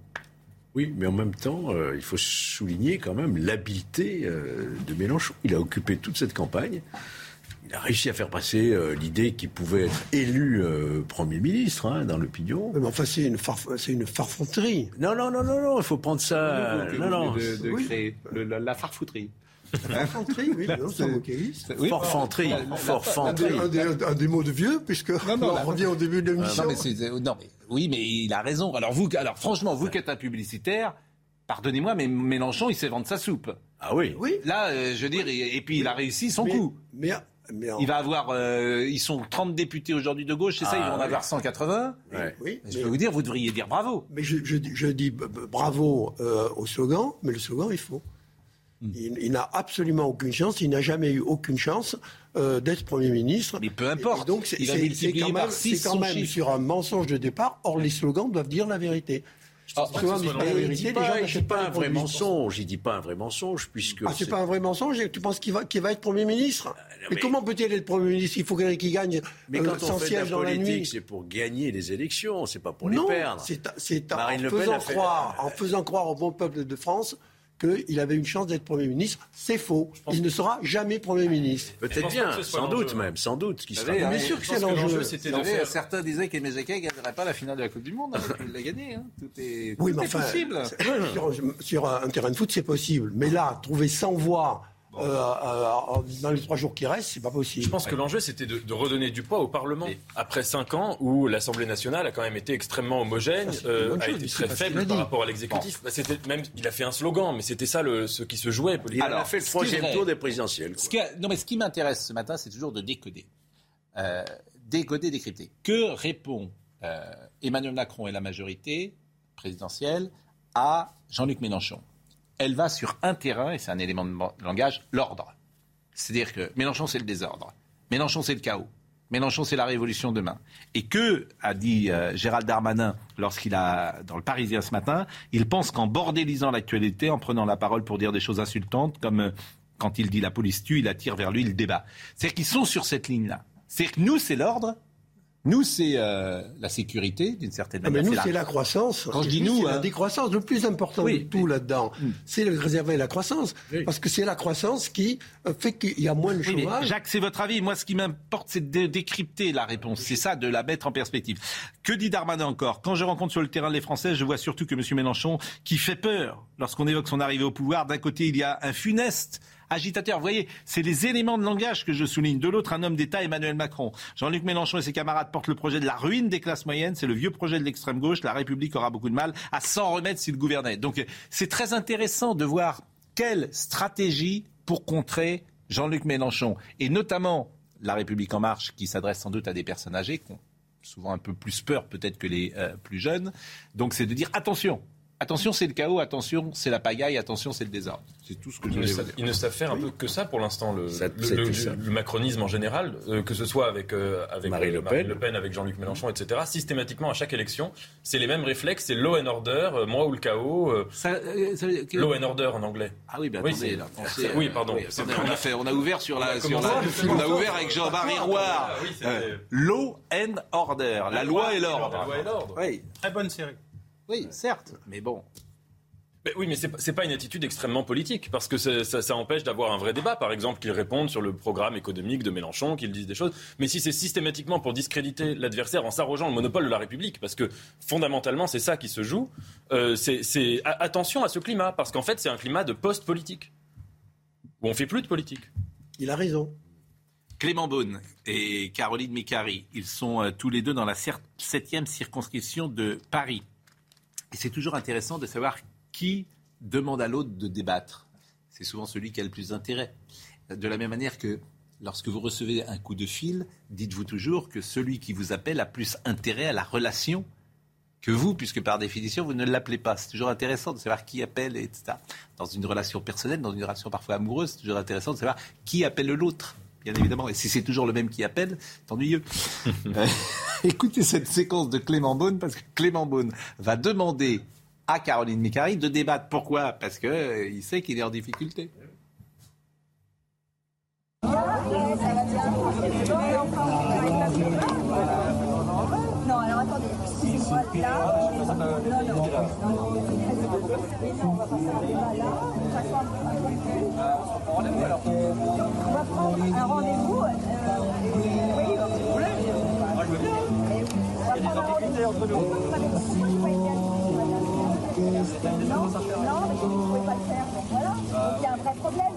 Oui, mais en même temps, euh, il faut souligner quand même l'habileté euh, de Mélenchon. Il a occupé toute cette campagne. Il a réussi à faire passer euh, l'idée qu'il pouvait être élu euh, Premier ministre hein, dans l'opinion. Mais enfin, c'est une, farf une farfonterie. Non, non, non, non, non, il faut prendre ça. non, non, de, de oui. créer le, la, la farfouterie. Forfanterie, oui, non, c'est un oui, Forfanterie, forfanterie. Un, un, un, des mots de vieux, puisque non, non, on revient au début de l'émission. Non, mais non, mais oui, mais il a raison. Alors vous, alors franchement, vous qui êtes un publicitaire, pardonnez-moi, mais Mélenchon, il sait vendre sa soupe. Ah oui. Oui. Là, euh, je veux dire, et, et puis il a réussi son mais, coup. Mais, mais en... Il va avoir, euh, ils sont 30 députés aujourd'hui de gauche, c'est ah, ça, ils vont en oui. avoir 180. Ouais. Oui, je peux vous dire, vous devriez dire bravo. Mais je, je, je dis bravo euh, au slogan, mais le slogan, il faut. Il, il n'a absolument aucune chance, il n'a jamais eu aucune chance euh, d'être Premier ministre. Mais peu importe. Et donc c'est quand même, quand même sur un mensonge de départ. Or, les slogans doivent dire la vérité. Ah, dit n'achètent pas un vrai mensonge. Il dit pas un vrai mensonge puisque. Ah, c'est pas un vrai mensonge. Tu penses qu'il va, qu'il va être Premier ministre mais, mais, comment peut-il être Premier ministre Il faut qu'il gagne mais euh, quand on fait la politique, c'est pour gagner les élections, c'est pas pour non, les perdre. C'est en, faisant croire, en faisant croire au bon peuple de France qu'il avait une chance d'être Premier ministre. C'est faux. Il ne sera jamais Premier ministre. Peut-être bien, sans doute même, sans doute. Qui sera bien hein, sûr que c'est l'enjeu. Certains disaient Jacquet ne gagnerait pas la finale de la Coupe du Monde. <laughs> Il l'a gagné. Hein. Tout est, oui, tout mais est enfin, possible. <laughs> Sur, sur, un terrain de foot, c'est possible. Mais là, trouver 100 voix dans les trois jours qui restent, c'est pas possible. Je pense que l'enjeu, c'était de, de, redonner du poids au Parlement. Et après cinq ans où l'Assemblée nationale a quand même été extrêmement homogène, euh, a été très faible par rapport à l'exécutif. Bon. Bah, c'était même, il a fait un slogan, mais c'était ça le, ce qui se jouait. Il Alors, a fait le troisième tour des présidentielles. Ce a, non, mais ce qui m'intéresse ce matin, c'est toujours de décoder, euh, décoder, décrypter. Que répond euh, Emmanuel Macron et la majorité présidentielle à Jean-Luc Mélenchon? Elle va sur un terrain, et c'est un élément de langage, l'ordre. C'est-à-dire que Mélenchon, c'est le désordre. Mélenchon, c'est le chaos. Mélenchon, c'est la révolution demain. Et que, a dit euh, Gérald Darmanin lorsqu'il a, dans le Parisien ce matin, il pense qu'en bordélisant l'actualité, en prenant la parole pour dire des choses insultantes, comme euh, quand il dit la police tue, il attire vers lui le débat. C'est-à-dire qu'ils sont sur cette ligne-là. C'est-à-dire que nous, c'est l'ordre, nous, c'est euh, la sécurité, d'une certaine ah, manière. mais nous, c'est la... la... croissance. Quand je dis nous, c'est hein... la décroissance. Le plus important oui, de tout mais... là-dedans, mm. c'est de réserver la croissance. Oui. Parce que c'est la croissance qui euh, fait qu'il y a moins de oui, chômage. Jacques, c'est votre avis. Moi, ce qui m'importe, c'est de décrypter la réponse. C'est ça, de la mettre en perspective. Que dit Darmanin encore? Quand je rencontre sur le terrain les Français, je vois surtout que M. Mélenchon, qui fait peur lorsqu'on évoque son arrivée au pouvoir, d'un côté, il y a un funeste agitateur. Vous voyez, c'est les éléments de langage que je souligne. De l'autre, un homme d'État, Emmanuel Macron. Jean-Luc Mélenchon et ses camarades portent le projet de la ruine des classes moyennes. C'est le vieux projet de l'extrême gauche. La République aura beaucoup de mal à s'en remettre s'il gouvernait. Donc, c'est très intéressant de voir quelle stratégie pour contrer Jean-Luc Mélenchon. Et notamment la République en marche, qui s'adresse sans doute à des personnes âgées, qui ont souvent un peu plus peur peut-être que les euh, plus jeunes. Donc, c'est de dire attention Attention, c'est le chaos, attention, c'est la pagaille, attention, c'est le désordre. C'est tout ce que je Ils ne, voulais savent, dire. ils ne savent faire un peu que ça pour l'instant, le, macronisme en général, euh, que ce soit avec, euh, avec Marine euh, Le Pen. Le Pen, avec Jean-Luc Mélenchon, etc. Systématiquement, à chaque élection, c'est les mêmes réflexes, c'est law and order, euh, moi ou le chaos, euh, Ça, euh, ça veut dire que- law and order en anglais. Ah oui, ben Oui, attendez, c'est- là, pensez, oui, pardon. oui, attendez, on, a fait, on a ouvert sur la, On a sur la- on ouvert avec Jean-Marie Roy. Ah oui, Euh, Law and order, la, loi et l'ordre. La loi et l'ordre. Oui, Très bonne série. Oui, certes, mais bon. Mais oui, mais c'est pas- c'est pas une attitude extrêmement politique, parce que ça, ça empêche d'avoir un vrai débat. Par exemple, qu'ils répondent sur le programme économique de Mélenchon, qu'ils disent des choses. Mais si c'est systématiquement pour discréditer l'adversaire en s'arrogeant le monopole de la République, parce que fondamentalement c'est ça qui se joue, euh, c'est attention à ce climat, parce qu'en fait c'est un climat de post-politique, où on fait plus de politique. Il a raison. Clément Beaune et Caroline Mécari, ils sont euh, tous les deux dans la cer- septième circonscription de Paris. Et c'est toujours intéressant de savoir qui demande à l'autre de débattre. C'est souvent celui qui a le plus d'intérêt. De la même manière que lorsque vous recevez un coup de fil, dites-vous toujours que celui qui vous appelle a plus intérêt à la relation que vous, puisque par définition, vous ne l'appelez pas. C'est toujours intéressant de savoir qui appelle, etc. Dans une relation personnelle, dans une relation parfois amoureuse, c'est toujours intéressant de savoir qui appelle l'autre, bien évidemment. Et si c'est toujours le même qui appelle, c'est ennuyeux. Euh, écoutez cette séquence de Clément Beaune, parce que Clément Beaune va demander à Caroline Mécari de débattre. Pourquoi Parce qu'il sait qu'il est en difficulté. Non, alors attendez. Moi, là, non, non. On va passer un débat là. Chaque fois, on va prendre un rendez-vous. euh, oui, si vous voulez. Moi, je veux bien. On va prendre un rendez-vous. Pourquoi je peux pas y aller Non, non, mais vous ne pouvez pas le faire. Donc voilà. Donc il y a un vrai problème.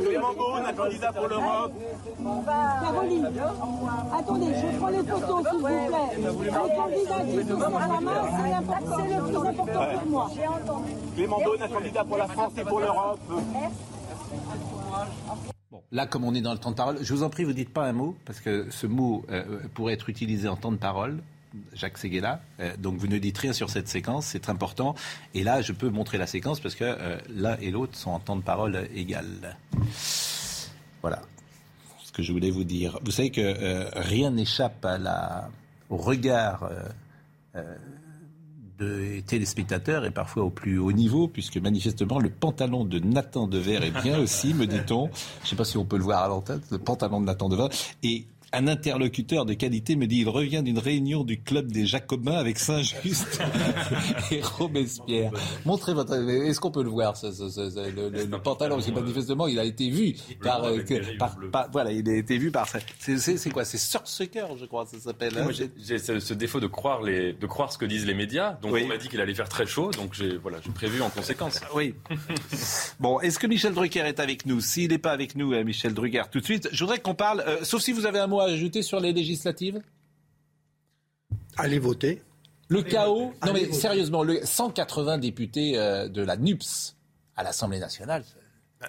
Clément Beaune, un candidat pour l'Europe. Caroline, attendez, je prends les photos, s'il vous plaît. Les candidats qui sur la main, c'est le plus important pour moi. Clément Beaune, un candidat pour la France et pour l'Europe. Là, comme on est dans le temps de parole, je vous en prie, vous dites pas un mot, parce que ce mot euh, pourrait être utilisé en temps de parole. Jacques Seguela. Euh, donc vous ne dites rien sur cette séquence, c'est très important. Et là, je peux montrer la séquence parce que euh, l'un et l'autre sont en temps de parole égal. Voilà ce que je voulais vous dire. Vous savez que euh, rien n'échappe à la, au regard des téléspectateurs et parfois au plus haut niveau, puisque manifestement le pantalon de Nathan Dever est bien aussi, me dit-on. <laughs> Je ne sais pas si on peut le voir à l'antenne, le pantalon de Nathan Dever. Et un interlocuteur de qualité me dit il revient d'une réunion du club des Jacobins avec Saint-Just <laughs> et Robespierre. Montrez votre. Est-ce qu'on peut le voir, ce, ce- ce- ce- le, le- le pantalon? Parce que manifestement, il a été vu par. euh, par- par- voilà, il a été vu par. C'est quoi? C'est Sursucker, je crois, ça s'appelle. hein? J'ai ce, défaut de croire, les, de croire ce que disent les médias. Donc Oui. on m'a dit qu'il allait faire très chaud, donc j'ai voilà, prévu en conséquence. Oui. Bon, est-ce que Michel Drucker est avec nous? S'il n'est pas avec nous, euh, Michel Drucker, tout de suite, je voudrais qu'on parle, euh, sauf si vous avez un mot à ajouter sur les législatives Allez voter. Le chaos, non mais sérieusement, le 180 députés euh, de la NUPS à l'Assemblée nationale,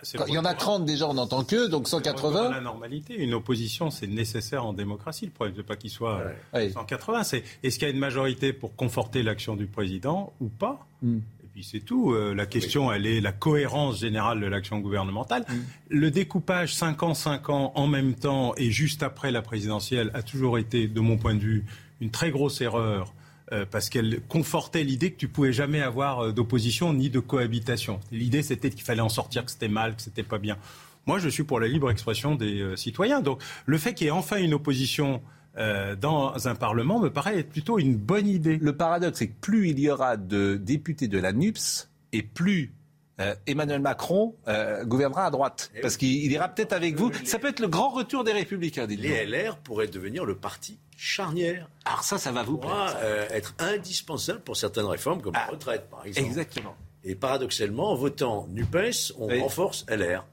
c'est quand il y en a 30 déjà, on n'entend que, donc Retour à 180. la normalité. Une opposition, c'est nécessaire en démocratie. Le problème, c'est pas qu'il soit euh, Ouais. 180. C'est est-ce qu'il y a une majorité pour conforter l'action du président ou pas? Et puis c'est tout. Euh, la question, elle est la cohérence générale de l'action gouvernementale. Le découpage 5 ans, 5 ans en même temps et juste après la présidentielle a toujours été, de mon point de vue, une très grosse erreur. euh, parce qu'elle confortait l'idée que tu pouvais jamais avoir euh, d'opposition ni de cohabitation. L'idée, c'était qu'il fallait en sortir, que c'était mal, que c'était pas bien. Moi, je suis pour la libre expression des euh, citoyens. Donc, le fait qu'il y ait enfin une opposition euh, dans un Parlement me paraît être plutôt une bonne idée. Le paradoxe, c'est que plus il y aura de députés de la NUPS et plus euh, Emmanuel Macron euh, gouvernera à droite. Parce qu'il il ira peut-être avec vous. Ça peut être le grand retour des Républicains, dites Les LR pourraient devenir le parti charnière. Alors ça, ça va vous Pourra, plaire. ça. euh, être indispensable pour certaines réformes, comme la retraite, par exemple. Exactement. Et paradoxalement, en votant NUPES, on Oui. renforce LR.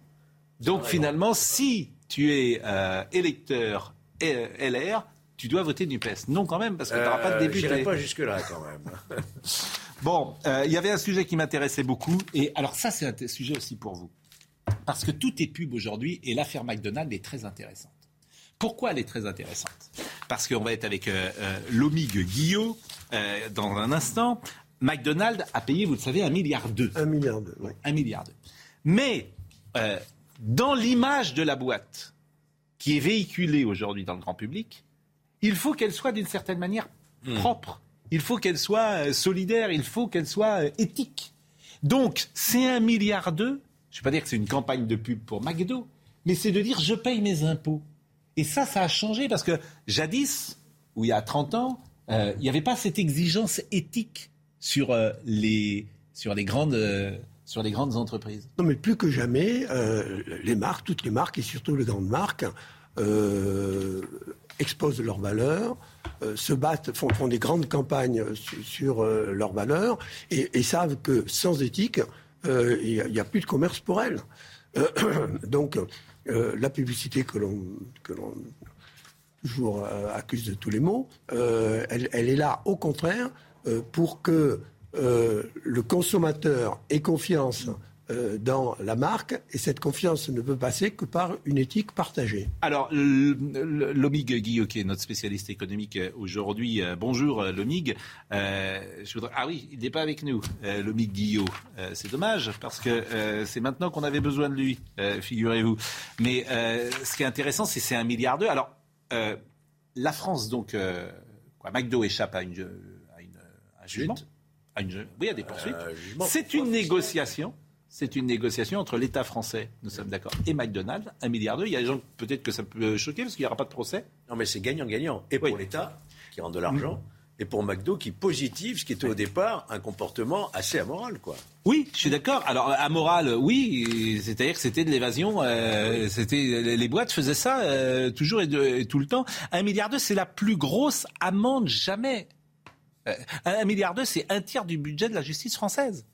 Donc finalement, si tu es euh, électeur LR, tu dois voter NUPES. Non quand même, parce que tu n'auras pas de Euh, député. J'irai pas jusque-là, quand même. <laughs> Bon, euh, il y avait un sujet qui m'intéressait beaucoup. Et alors ça, c'est un sujet aussi pour vous. Parce que tout est pub aujourd'hui et l'affaire McDonald's est très intéressante. Pourquoi elle est très intéressante? Parce qu'on va être avec euh, euh, Lomig Guillot euh, dans un instant. McDonald's a payé, vous le savez, un milliard deux. Un milliard deux, oui. Un milliard deux. Mais euh, dans l'image de la boîte qui est véhiculée aujourd'hui dans le grand public, il faut qu'elle soit d'une certaine manière propre. Il faut qu'elle soit euh, solidaire. Il faut qu'elle soit euh, éthique. Donc, c'est un milliard d'eux. Je ne vais pas dire que c'est une campagne de pub pour McDo, mais c'est de dire je paye mes impôts. Et ça, ça a changé parce que jadis, ou il y a 30 ans, euh, il n'y avait pas cette exigence éthique sur, euh, les, sur, les grandes, euh, sur les grandes entreprises. Non, mais plus que jamais, euh, les marques, toutes les marques et surtout les grandes marques, euh, exposent leurs valeurs, euh, se battent, font, des grandes campagnes sur, leurs valeurs et, savent que sans éthique, il n'y a, plus de commerce pour elles. <clears throat> Donc, la publicité que l'on toujours accuse de tous les maux, elle, est là au contraire pour que euh, le consommateur ait confiance euh, dans la marque et cette confiance ne peut passer que par une éthique partagée. Alors, Lomig Guillot, qui est notre spécialiste économique aujourd'hui, euh, bonjour Lomig. Euh, je voudrais... Ah oui, il n'est pas avec nous, euh, Lomig Guillot. Euh, c'est dommage parce que euh, c'est maintenant qu'on avait besoin de lui, figurez-vous. Mais ce qui est intéressant, c'est c'est un milliard d'eux. Alors, la France, donc, quoi, McDo échappe à, une, à, une, à un jugement. À une, oui, à des poursuites. c'est une négociation. C'est une négociation entre l'État français, nous sommes d'accord, et McDonald's, un milliard d'euros. Il y a des gens peut-être que ça peut choquer parce qu'il n'y aura pas de procès. Non, mais c'est gagnant-gagnant. Et pour oui. l'État, qui rend de l'argent, mmh. et pour McDo, qui positive, ce qui était au départ un comportement assez amoral, quoi. Oui, je suis d'accord. Alors amoral, oui, c'est-à-dire que c'était de l'évasion. Euh, c'était les boîtes faisaient ça euh, toujours et, de, et, tout le temps. Un milliard d'euros, c'est la plus grosse amende jamais. Euh, un milliard d'euros, c'est un tiers du budget de la justice française.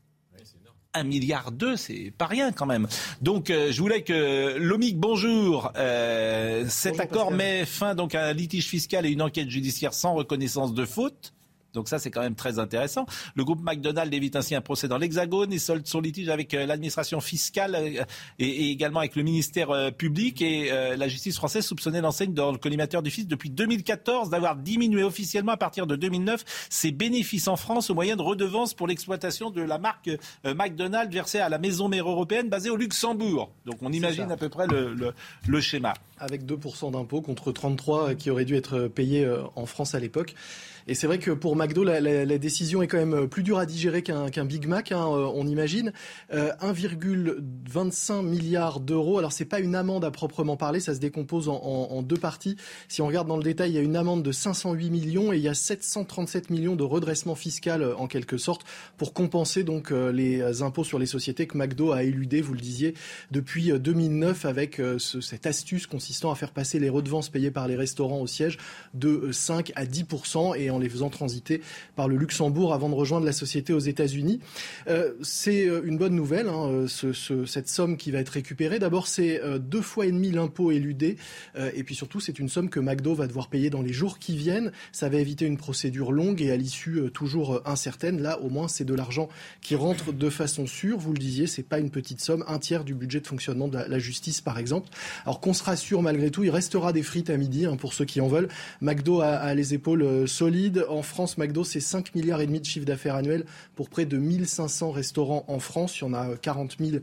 1 milliard d'eux, c'est pas rien quand même. Donc euh, je voulais que Lomic, bonjour. Euh, cet bonjour, accord Pascal. met fin donc à un litige fiscal et une enquête judiciaire sans reconnaissance de faute. Donc ça, c'est quand même très intéressant. Le groupe McDonald's évite ainsi un procès dans l'Hexagone et solde son litige avec euh, l'administration fiscale euh, et, et, également avec le ministère euh, public. Et euh, la justice française soupçonnait l'enseigne dans le collimateur du fils depuis 2014 d'avoir diminué officiellement à partir de 2009 ses bénéfices en France au moyen de redevances pour l'exploitation de la marque euh, McDonald's versée à la maison mère européenne basée au Luxembourg. Donc on imagine à peu près le, le, le schéma. Avec 2% d'impôts contre 33 qui auraient dû être payés en France à l'époque. Et c'est vrai que pour McDo, la, décision est quand même plus dure à digérer qu'un qu Big Mac, hein, on imagine. Euh, 1,25 milliard d'euros. Alors c'est pas une amende à proprement parler, ça se décompose en, deux parties. Si on regarde dans le détail, il y a une amende de 508 millions et il y a 737 millions de redressement fiscal en quelque sorte pour compenser donc euh, les impôts sur les sociétés que McDo a éludé, vous le disiez, depuis 2009 avec euh, ce, cette astuce consistant à faire passer les redevances payées par les restaurants au siège de 5 à 10 et en les faisant transiter par le Luxembourg avant de rejoindre la société aux États-Unis. Euh, c'est une bonne nouvelle, hein, ce, cette somme qui va être récupérée. D'abord, c'est euh, deux fois et demi l'impôt éludé, euh, et puis surtout, c'est une somme que McDo va devoir payer dans les jours qui viennent. Ça va éviter une procédure longue et à l'issue euh, toujours incertaine. Là, au moins, c'est de l'argent qui rentre de façon sûre. Vous le disiez, c'est pas une petite somme, un tiers du budget de fonctionnement de la, justice, par exemple. Alors qu'on se rassure malgré tout, il restera des frites à midi hein, pour ceux qui en veulent. McDo a les épaules solides en France, McDo, c'est 5 milliards et demi de chiffre d'affaires annuel pour près de 1500 restaurants en France. Il y en a 40 000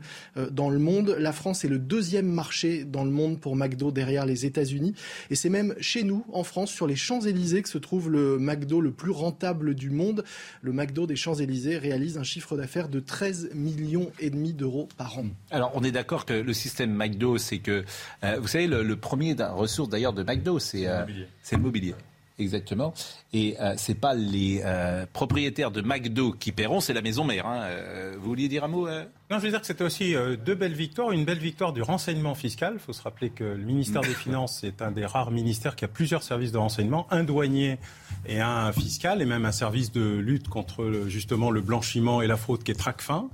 dans le monde. La France est le deuxième marché dans le monde pour McDo derrière les États-Unis. Et c'est même chez nous, en France, sur les Champs-Élysées, que se trouve le McDo le plus rentable du monde. Le McDo des Champs-Élysées réalise un chiffre d'affaires de 13 millions et demi d'euros par an. Alors, on est d'accord que le système McDo, c'est que, euh, vous savez, le, le premier ressource d'ailleurs de McDo, c'est euh, le mobilier. Exactement. Et euh, c'est pas les euh, propriétaires de McDo qui paieront, c'est la maison mère. Hein. Euh, vous vouliez dire un mot Non, je veux dire que c'était aussi deux belles victoires. Une belle victoire du renseignement fiscal. Il faut se rappeler que le ministère des <laughs> Finances est un des rares ministères qui a plusieurs services de renseignement, un douanier et un fiscal, et même un service de lutte contre le, justement le blanchiment et la fraude qui est Tracfin.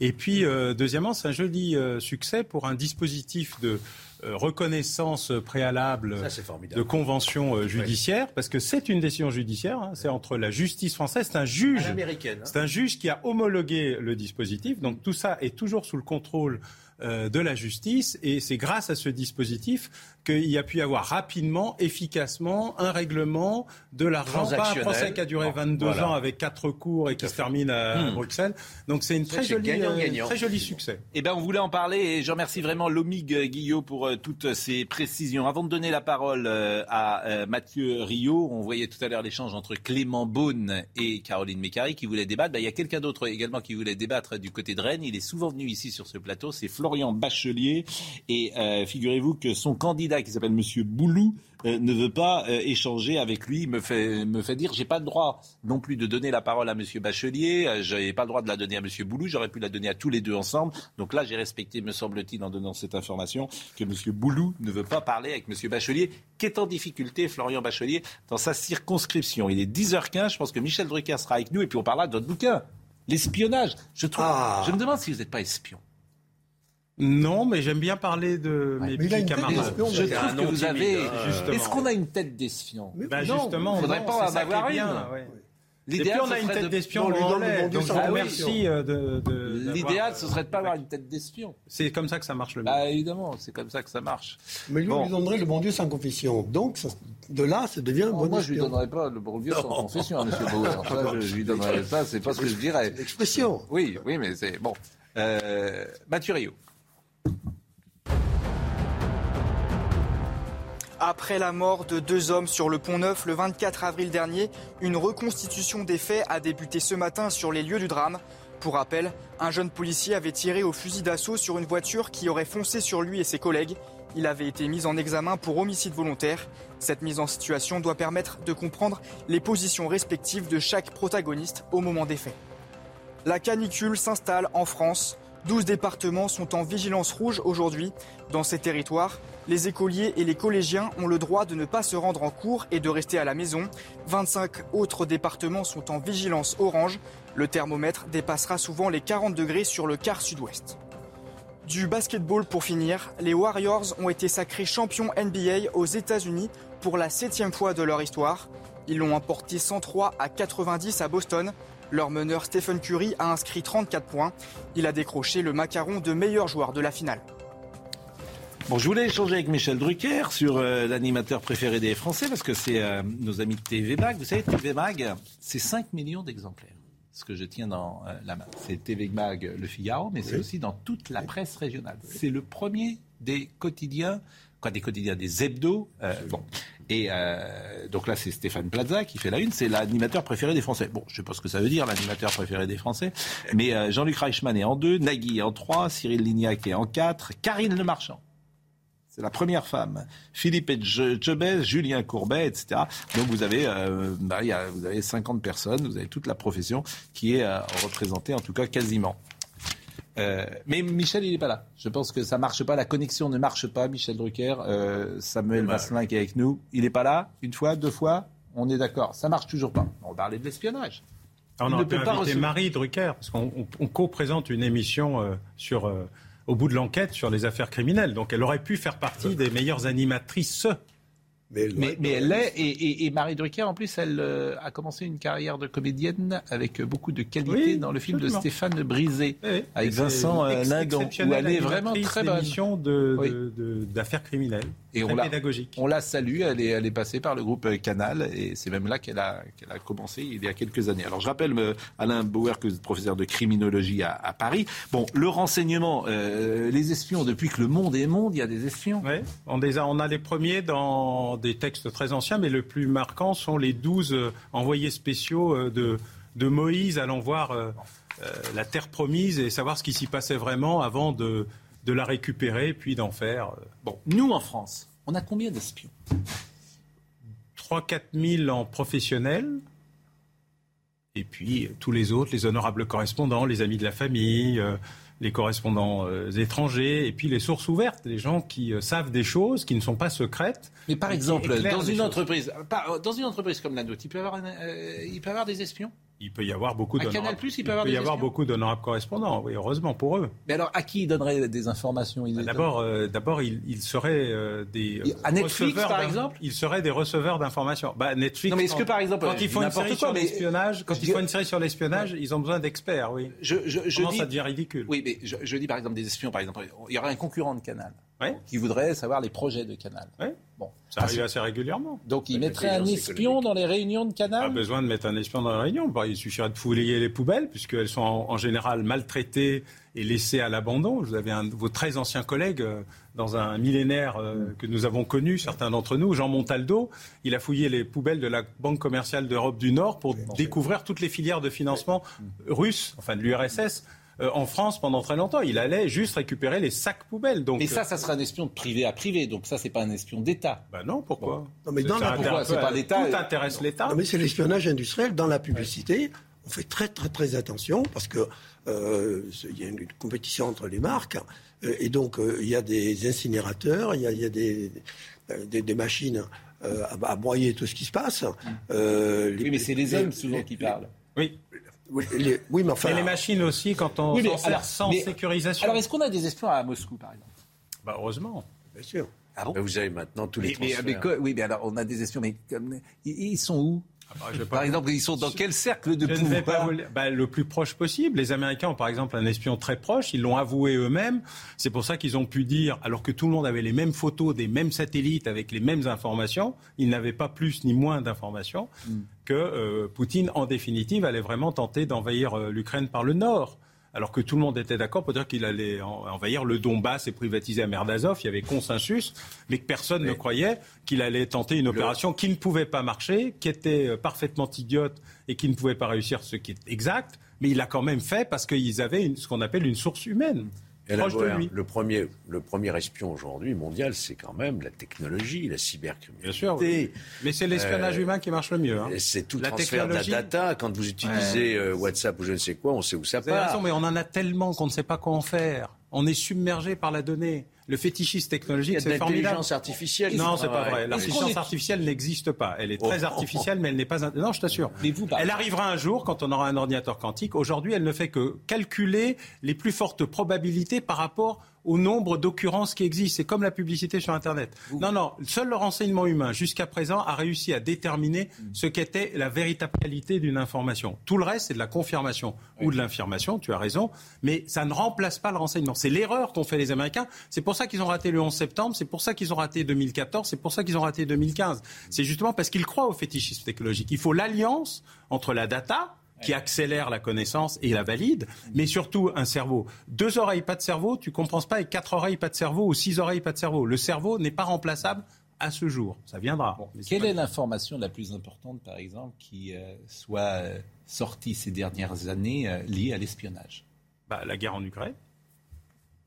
Et puis, deuxièmement, c'est un joli succès pour un dispositif de reconnaissance préalable Ça, de convention judiciaire, oui. parce que c'est une décision judiciaire, hein, c'est entre la justice française, c'est un juge, hein. c'est un juge qui a homologué le dispositif, donc tout ça est toujours sous le contrôle euh, de la justice. Et c'est grâce à ce dispositif qu'il y a pu y avoir rapidement, efficacement, un règlement de l'argent. Pas un procès qui a duré 22 voilà. ans avec quatre cours et qui se termine à, Hmm. Bruxelles. Donc c'est une très jolie, euh, gagnant-gagnant. très joli succès. Eh ben, on voulait en parler et je remercie vraiment Lomig euh, Guillot pour euh, toutes ces précisions. Avant de donner la parole euh, à euh, Mathieu Rio, on voyait tout à l'heure l'échange entre Clément Beaune et Caroline Mécari qui voulaient débattre. Ben, il y a quelqu'un d'autre également qui voulait débattre du côté de Rennes. Il est souvent venu ici sur ce plateau. C'est Florian Bachelier. Et euh, figurez-vous que son candidat qui s'appelle Monsieur Boulou euh, ne veut pas euh, échanger avec lui, me fait, me fait dire j'ai pas le droit non plus de donner la parole à Monsieur Bachelier, j'avais pas le droit de la donner à Monsieur Boulou, j'aurais pu la donner à tous les deux ensemble. Donc là, j'ai respecté, me semble-t-il, en donnant cette information, que Monsieur Boulou ne veut pas parler avec Monsieur Bachelier, qui est en difficulté, Florian Bachelier, dans sa circonscription. Il est 10h15, je pense que Michel Drucker sera avec nous et puis on parlera de votre bouquin, l'espionnage. Je trouve, je me demande si vous n'êtes pas espion. Non, mais j'aime bien parler de mes il petits camarades. Je trouve que vous avez. Justement. Est-ce qu'on a une tête d'espion Bah, justement, faudrait non, pas c'est en ça qui avoir est bien, une. ouais. L'idéal, on a ce une serait tête de- d'espion, Non, on Donc euh, de, de- L'idéal, ce serait de pas avoir une tête d'espion. C'est comme ça que ça marche le mieux. Bah évidemment, c'est comme ça que ça marche. Mais lui, Bon. on lui donnerait le bon Dieu sans confession. Donc, ça- de là, ça devient un Oh, bon moi, je lui espion. donnerais pas le bon Dieu sans confession M. Bauer. <laughs> Ça, je, je lui donnerais ça, c'est pas ce que je dirais. L'expression. Oui, oui, mais c'est bon. Euh, Mathieu Rio. Après la mort de deux hommes sur le pont Neuf le 24 avril dernier, une reconstitution des faits a débuté ce matin sur les lieux du drame. Pour rappel, un jeune policier avait tiré au fusil d'assaut sur une voiture qui aurait foncé sur lui et ses collègues. Il avait été mis en examen pour homicide volontaire. Cette mise en situation doit permettre de comprendre les positions respectives de chaque protagoniste au moment des faits. La canicule s'installe en France. 12 départements sont en vigilance rouge aujourd'hui. Dans ces territoires, les écoliers et les collégiens ont le droit de ne pas se rendre en cours et de rester à la maison. 25 autres départements sont en vigilance orange. Le thermomètre dépassera souvent les 40 degrés sur le quart sud-ouest. Du basketball pour finir, les Warriors ont été sacrés champions NBA aux États-Unis pour la septième fois de leur histoire. Ils l'ont emporté 103 à 90 à Boston. Leur meneur Stephen Curry a inscrit 34 points. Il a décroché le macaron de meilleur joueur de la finale. Bon, je voulais échanger avec Michel Drucker sur euh, l'animateur préféré des Français, parce que c'est euh, nos amis de TV Mag. Vous savez, TV Mag, c'est 5 millions d'exemplaires, ce que je tiens dans euh, la main. C'est TV Mag Le Figaro, mais c'est aussi dans toute la presse régionale. C'est le premier des quotidiens, quoi, des quotidiens, des hebdos. euh, bon. Et euh, donc là, c'est Stéphane Plaza qui fait la une. C'est l'animateur préféré des Français. Bon, je sais pas ce que ça veut dire, l'animateur préféré des Français. Mais euh, Jean-Luc Reichmann est en deux, Nagui est en trois, Cyril Lignac est en quatre, Karine Le Marchand. C'est la première femme. Philippe Etchebest, Julien Courbet, etc. Donc vous avez, euh, bah, y a- vous avez 50 personnes, vous avez toute la profession qui est euh, représentée, en tout cas quasiment. Euh, mais Michel, il n'est pas là. Je pense que ça marche pas, la connexion ne marche pas. Michel Drucker, euh, Samuel Vasselin qui est avec nous, il n'est pas là. Une fois, deux fois, on est d'accord. Ça marche toujours pas. On parler de l'espionnage. On Il aurait ne peut pas recevoir- Marie Drucker, parce qu'on on- on co-présente une émission euh, sur, au bout de l'enquête sur les affaires criminelles. Donc elle aurait pu faire partie des meilleures animatrices. Mais, Mais, mais elle l'est, et, et- et Marie Drucker, en plus, elle euh, a commencé une carrière de comédienne avec beaucoup de qualité Oui, dans le film absolument. de Stéphane Brisé, Oui. avec Vincent une euh, où elle est vraiment très bonne. Oui. de- d'affaires criminelles. Et on la, pédagogique. on la salue, elle est, elle est passée par le groupe euh, Canal, et c'est même là qu'elle a, qu'elle a commencé il y a quelques années. Alors je rappelle, euh, Alain Bauer, que vous êtes professeur de criminologie à, à Paris. Bon, le renseignement, euh, les espions, depuis que le monde est monde, il y a des espions. Oui, on, les a, on a les premiers dans des textes très anciens, mais le plus marquant sont les douze envoyés spéciaux de, de Moïse allant voir euh, la terre promise et savoir ce qui s'y passait vraiment avant de, de la récupérer, puis d'en faire. euh, Bon, nous en France, on a combien d'espions? 3-4 000 en professionnel. Et puis euh, tous les autres, les honorables correspondants, les amis de la famille, euh, les correspondants euh, étrangers, et puis les sources ouvertes, les gens qui euh, savent des choses qui ne sont pas secrètes. Mais par exemple, dans une entreprise, par- dans une entreprise comme la nôtre, il peut y avoir, un- il peut y avoir des espions? Il peut y avoir beaucoup d'honorables il peut y avoir beaucoup d'honorables correspondants, oui, heureusement pour eux. Mais alors, à qui il donnerait des informations? Il- D'abord, euh, d'abord, ils il seraient euh, des à Netflix, receveurs par exemple? Ils seraient des receveurs d'informations. Bah, Netflix. Non, mais est-ce quand- que, par exemple, quand ils font une série quoi, sur l'espionnage, quand ils dis- font une série sur l'espionnage, ils ont besoin d'experts, oui. Je, je, je Comment dis, ça devient ridicule? Oui, mais je, je dis par exemple des espions, par exemple. Il y aurait un concurrent de Canal qui voudrait savoir les projets de Canal. Bon. Ça arrive assez régulièrement. Donc il mettrait un espion dans les réunions de Canal Pas besoin de mettre un espion dans la réunion. Bah, il suffirait de fouiller les poubelles, puisqu'elles sont en, en général maltraitées et laissées à l'abandon. Vous avez un de vos très anciens collègues euh, dans un millénaire euh, que nous avons connu, certains d'entre nous, Jean Montaldo. Il a fouillé les poubelles de la Banque commerciale d'Europe du Nord pour découvrir toutes les filières de financement russes, enfin de l'URSS. Euh, en France pendant très longtemps, il allait juste récupérer les sacs poubelles. Donc, Mais ça, ça serait un espion de privé à privé, donc ça, c'est pas un espion d'État. Bah non, pourquoi Non, mais dans Ça la- Pourquoi C'est pas l'État. Tout intéresse l'État. Non, mais c'est l'espionnage industriel dans la publicité. On fait très très très attention parce que euh, il y a une, une compétition entre les marques euh, et donc euh, il y a des incinérateurs, il y a, il y a des, euh, des, des machines euh, à, à broyer tout ce qui se passe. Euh, les- Oui, mais c'est les hommes souvent qui parlent. Oui. Oui, les- oui, mais enfin. Et les machines aussi, quand on Oui, s'en sert alors- sans mais- sécurisation. Alors, est-ce qu'on a des espions à Moscou, par exemple? Bah, heureusement. Bien sûr. Ah bon? Vous avez maintenant tous les mais, transferts. mais quoi- Oui, mais alors, on a des espions, mais comme- ils, ils sont où? Bah, je vais pas- Par exemple, ils sont dans quel cercle de pouvoir? vous bah, le plus proche possible. Les Américains ont par exemple un espion très proche, ils l'ont avoué eux-mêmes. C'est pour ça qu'ils ont pu dire, alors que tout le monde avait les mêmes photos des mêmes satellites avec les mêmes informations, ils n'avaient pas plus ni moins d'informations, que euh, Poutine, en définitive, allait vraiment tenter d'envahir euh, l'Ukraine par le nord. Alors que tout le monde était d'accord pour dire qu'il allait en- envahir le Donbass et privatiser la mer d'Azov, il y avait consensus, mais que personne ne croyait qu'il allait tenter une opération qui ne pouvait pas marcher, qui était euh, parfaitement idiote et qui ne pouvait pas réussir, ce qui est exact, mais il l'a quand même fait parce qu'ils avaient une- ce qu'on appelle une source humaine. Et là, proche de voilà, lui. Le premier, le premier espion aujourd'hui mondial, c'est quand même la technologie, la cybercriminalité. Bien sûr, oui. mais c'est l'espionnage Euh, humain qui marche le mieux. hein. C'est tout le La transfert de la technologie- data. Quand vous utilisez euh, WhatsApp ou je ne sais quoi, on sait où ça part. raison, mais on en a tellement qu'on ne sait pas quoi en faire. On est submergé par la donnée. Le fétichisme technologique, c'est formidable. l'intelligence artificielle Non, c'est pas vrai. L'intelligence artificielle n'existe pas. Elle est très Oh. artificielle, mais elle n'est pas. Non, je t'assure. Par Elle arrivera un jour quand on aura un ordinateur quantique. Aujourd'hui, elle ne fait que calculer les plus fortes probabilités par rapport au nombre d'occurrences qui existent. C'est comme la publicité sur Internet. Non, non. Seul le renseignement humain, jusqu'à présent, a réussi à déterminer Mm. ce qu'était la véritable qualité d'une information. Tout le reste, c'est de la confirmation ou de l'information. Tu as raison. Mais ça ne remplace pas le renseignement. C'est l'erreur qu'ont fait les Américains. C'est pour ça qu'ils ont raté le 11 septembre. C'est pour ça qu'ils ont raté 2014. C'est pour ça qu'ils ont raté 2015. C'est justement parce qu'ils croient au fétichisme technologique. Il faut l'alliance entre la data, qui accélère la connaissance et la valide, mais surtout un cerveau. Deux oreilles, pas de cerveau, tu comprends pas, et quatre oreilles, pas de cerveau, ou six oreilles, pas de cerveau. Le cerveau n'est pas remplaçable à ce jour. Ça viendra. Quelle est l'information la plus importante, par exemple, qui euh, soit euh, sortie ces dernières années euh, liée à l'espionnage? Bah, La guerre en Ukraine.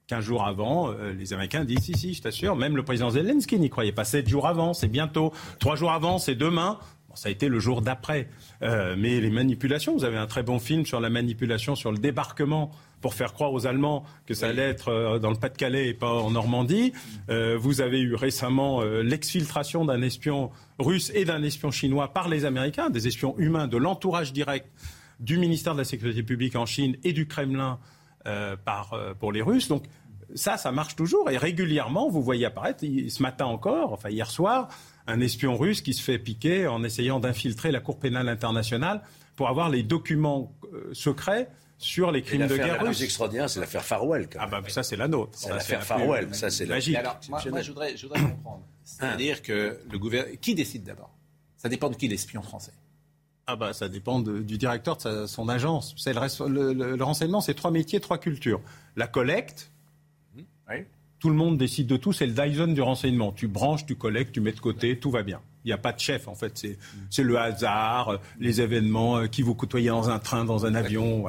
Quinze jours avant, les Américains disent si, si, je t'assure. Même le président Zelensky n'y croyait pas. Sept jours avant, c'est bientôt. Trois jours avant, c'est demain. Bon, ça a été le jour d'après. Euh, mais les manipulations, vous avez un très bon film sur la manipulation, sur le débarquement pour faire croire aux Allemands que ça allait être euh, dans le Pas-de-Calais et pas en Normandie. Euh, vous avez eu récemment euh, l'exfiltration d'un espion russe et d'un espion chinois par les Américains, des espions humains de l'entourage direct du ministère de la Sécurité publique en Chine et du Kremlin euh, par, pour les Russes. Donc ça, ça marche toujours. Et régulièrement, vous voyez apparaître, ce matin encore, enfin hier soir, un espion russe qui se fait piquer en essayant d'infiltrer la Cour pénale internationale pour avoir les documents euh, secrets sur les crimes de guerre russes. extraordinaire, c'est l'affaire Farwell. quand Ah bah ça c'est la nôtre. C'est l'affaire plus Farwell. Ça, c'est la- magique. Alors, moi, moi, je voudrais, je voudrais comprendre. C'est-à-dire que le gouvernement. Qui décide d'abord? Ça dépend de qui l'espion français? Ah bah ça dépend de- du directeur de sa- son agence. C'est le, res- le- le- le renseignement, c'est trois métiers, trois cultures. La collecte, tout le monde décide de tout, c'est le Dyson du renseignement. Tu branches, tu collectes, tu mets de côté, tout va bien. Il n'y a pas de chef en fait, c'est le hasard, euh, les événements, euh, qui vous côtoyez dans un train, dans un avion.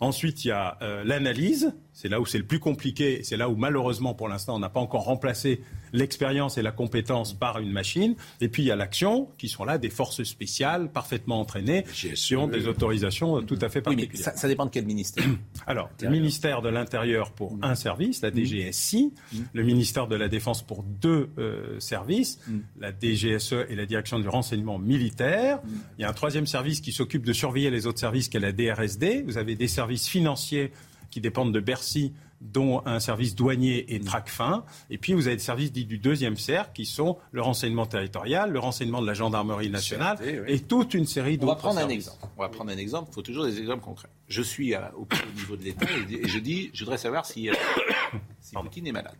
Ensuite, il y a euh, l'analyse, C'est là où c'est le plus compliqué. C'est là où malheureusement pour l'instant on n'a pas encore remplacé l'expérience et la compétence par une machine. Et puis il y a l'action, qui sont là des forces spéciales parfaitement entraînées, qui ont des autorisations tout à fait Oui, mais particulières. ça, ça dépend de quel ministère. <coughs> Alors, le ministère de l'Intérieur pour un service, la DGSI, le ministère de la Défense pour deux euh, services, la DGSE et la Direction du renseignement militaire. Il y a un troisième service qui s'occupe de surveiller les autres services, qui est la DRSD. Vous avez des services financiers qui dépendent de Bercy, dont un service douanier et TRACFIN. Et puis, vous avez des services dits du deuxième cercle, qui sont le renseignement territorial, le renseignement de la gendarmerie nationale, et toute une série On va d'autres prendre un services. exemple. On va prendre un exemple. Il faut toujours des exemples concrets. Je suis à- au niveau de l'État et, et je dis, je voudrais savoir si, euh, <coughs> si Poutine est malade.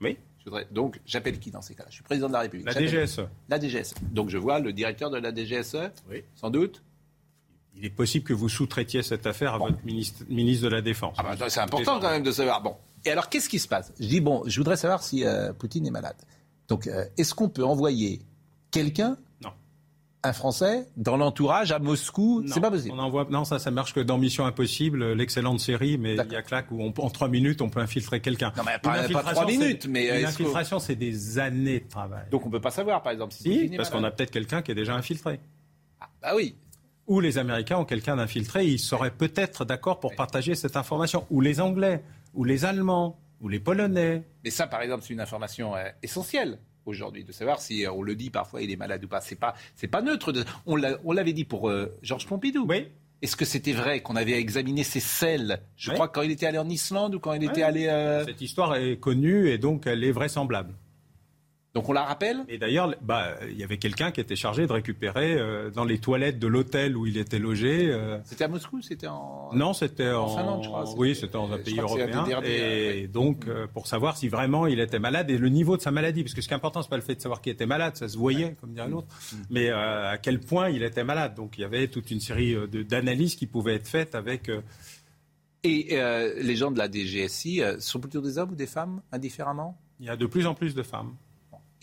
Oui. Je voudrais- donc, j'appelle qui dans ces cas-là? Je suis président de la République. La DGSE. La DGSE. Donc, je vois le directeur de la DGSE Sans doute Il est possible que vous sous-traitiez cette affaire à votre ministre, ministre de la Défense. Ah bah, c'est important quand même de savoir. Bon. Et alors, qu'est-ce qui se passe? Je dis, bon, je voudrais savoir si euh, Poutine est malade. Donc, euh, est-ce qu'on peut envoyer quelqu'un, Non. un Français, dans l'entourage à Moscou? C'est pas possible. On envoie, non, ça, ça marche que dans Mission Impossible, l'excellente série, mais il y a que là où on- en trois minutes, on peut infiltrer quelqu'un. Non, mais pas, pas trois minutes, mais Une est-ce que- infiltration, c'est des années de travail. Donc, on peut pas savoir, par exemple, si, Si, parce qu'on a peut-être quelqu'un qui est déjà infiltré. Bah oui. Ou les Américains ont quelqu'un d'infiltré, ils seraient peut-être d'accord pour partager cette information. Ou les Anglais, ou les Allemands, ou les Polonais. Mais ça, par exemple, c'est une information euh, essentielle aujourd'hui, de savoir si euh, on le dit parfois il est malade ou pas. C'est pas, c'est pas neutre. de- On l'a- on l'avait dit pour euh, Georges Pompidou. Oui. Est-ce que c'était vrai qu'on avait examiné ses selles? Je Oui. crois quand il était allé en Islande ou quand il était allé. euh, Cette histoire est connue et donc elle est vraisemblable. Donc on la rappelle? Et d'ailleurs, bah, il y avait quelqu'un qui était chargé de récupérer euh, dans les toilettes de l'hôtel où il était logé. euh, C'était à Moscou C'était en. Non, c'était en, En Finlande, je crois, Oui, c'était- dans un pays européen. Et donc, euh, pour savoir si vraiment il était malade et le niveau de sa maladie. Parce que ce qui est important, c'est pas le fait de savoir qu'il était malade, ça se voyait, comme dirait l'autre, mais euh, à quel point il était malade. Donc, il y avait toute une série d'analyses qui pouvaient être faites avec. Et les gens de la DGSI sont plutôt des hommes ou des femmes, indifféremment? Il y a de plus en plus de femmes.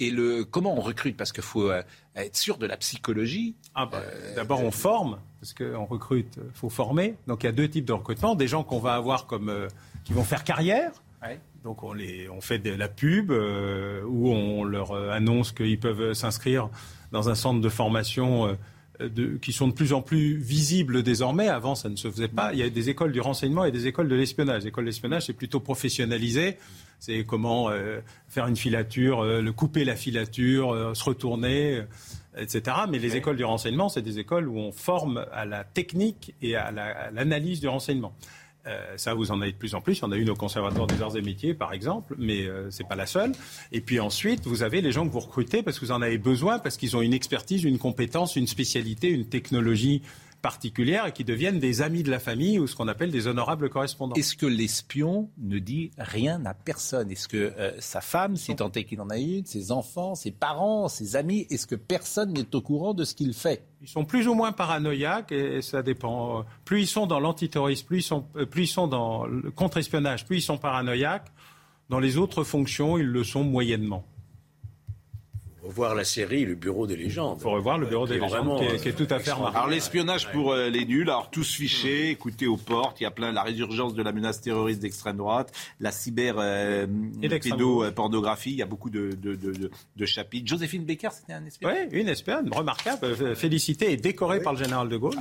Et le, comment on recrute? Parce qu'il faut euh, être sûr de la psychologie. Ah bah, D'abord, on forme, parce qu'on recrute, il faut former. Donc, il y a deux types de recrutement. Des gens qu'on va avoir comme, euh, qui vont faire carrière. Donc, on, les, on fait de la pub euh, où on leur euh, annonce qu'ils peuvent s'inscrire dans un centre de formation euh, de- qui sont de plus en plus visibles désormais. Avant, ça ne se faisait pas. Il y a des écoles du renseignement et des écoles de l'espionnage. Les écoles d'espionnage, c'est plutôt professionnalisé. C'est comment euh, faire une filature, euh, le couper la filature, euh, se retourner, etc. Mais les écoles du renseignement, c'est des écoles où on forme à la technique et à la- à l'analyse du renseignement. Euh, ça, vous en avez de plus en plus. Il y en a une au Conservatoire des Arts et Métiers, par exemple, mais euh, c'est pas la seule. Et puis ensuite, vous avez les gens que vous recrutez parce que vous en avez besoin, parce qu'ils ont une expertise, une compétence, une spécialité, une technologie particulière et qui deviennent des amis de la famille ou ce qu'on appelle des honorables correspondants. Est-ce que l'espion ne dit rien à personne? Est-ce que euh, sa femme, si tant est qu'il en a une, ses enfants, ses parents, ses amis, est-ce que personne n'est au courant de ce qu'il fait? Ils sont plus ou moins paranoïaques et ça dépend. Plus ils sont dans l'antiterrorisme, plus ils sont, euh, plus ils sont dans le contre-espionnage, plus ils sont paranoïaques. Dans les autres fonctions, ils le sont moyennement. Revoir la série Le Bureau des légendes. Il faut revoir le Bureau des légendes Vraiment, qui est, qui est tout à fait remarquable. Alors l'espionnage pour euh, les nuls, alors tous fichés, écoutez aux portes, il y a plein la résurgence de la menace terroriste d'extrême droite, la cyber euh, pédopornographie, il y a beaucoup de, de, de, de- de chapitres. Joséphine Baker, c'était un espion? Oui, une espionne remarquable, euh, félicitée et décorée par le général de Gaulle.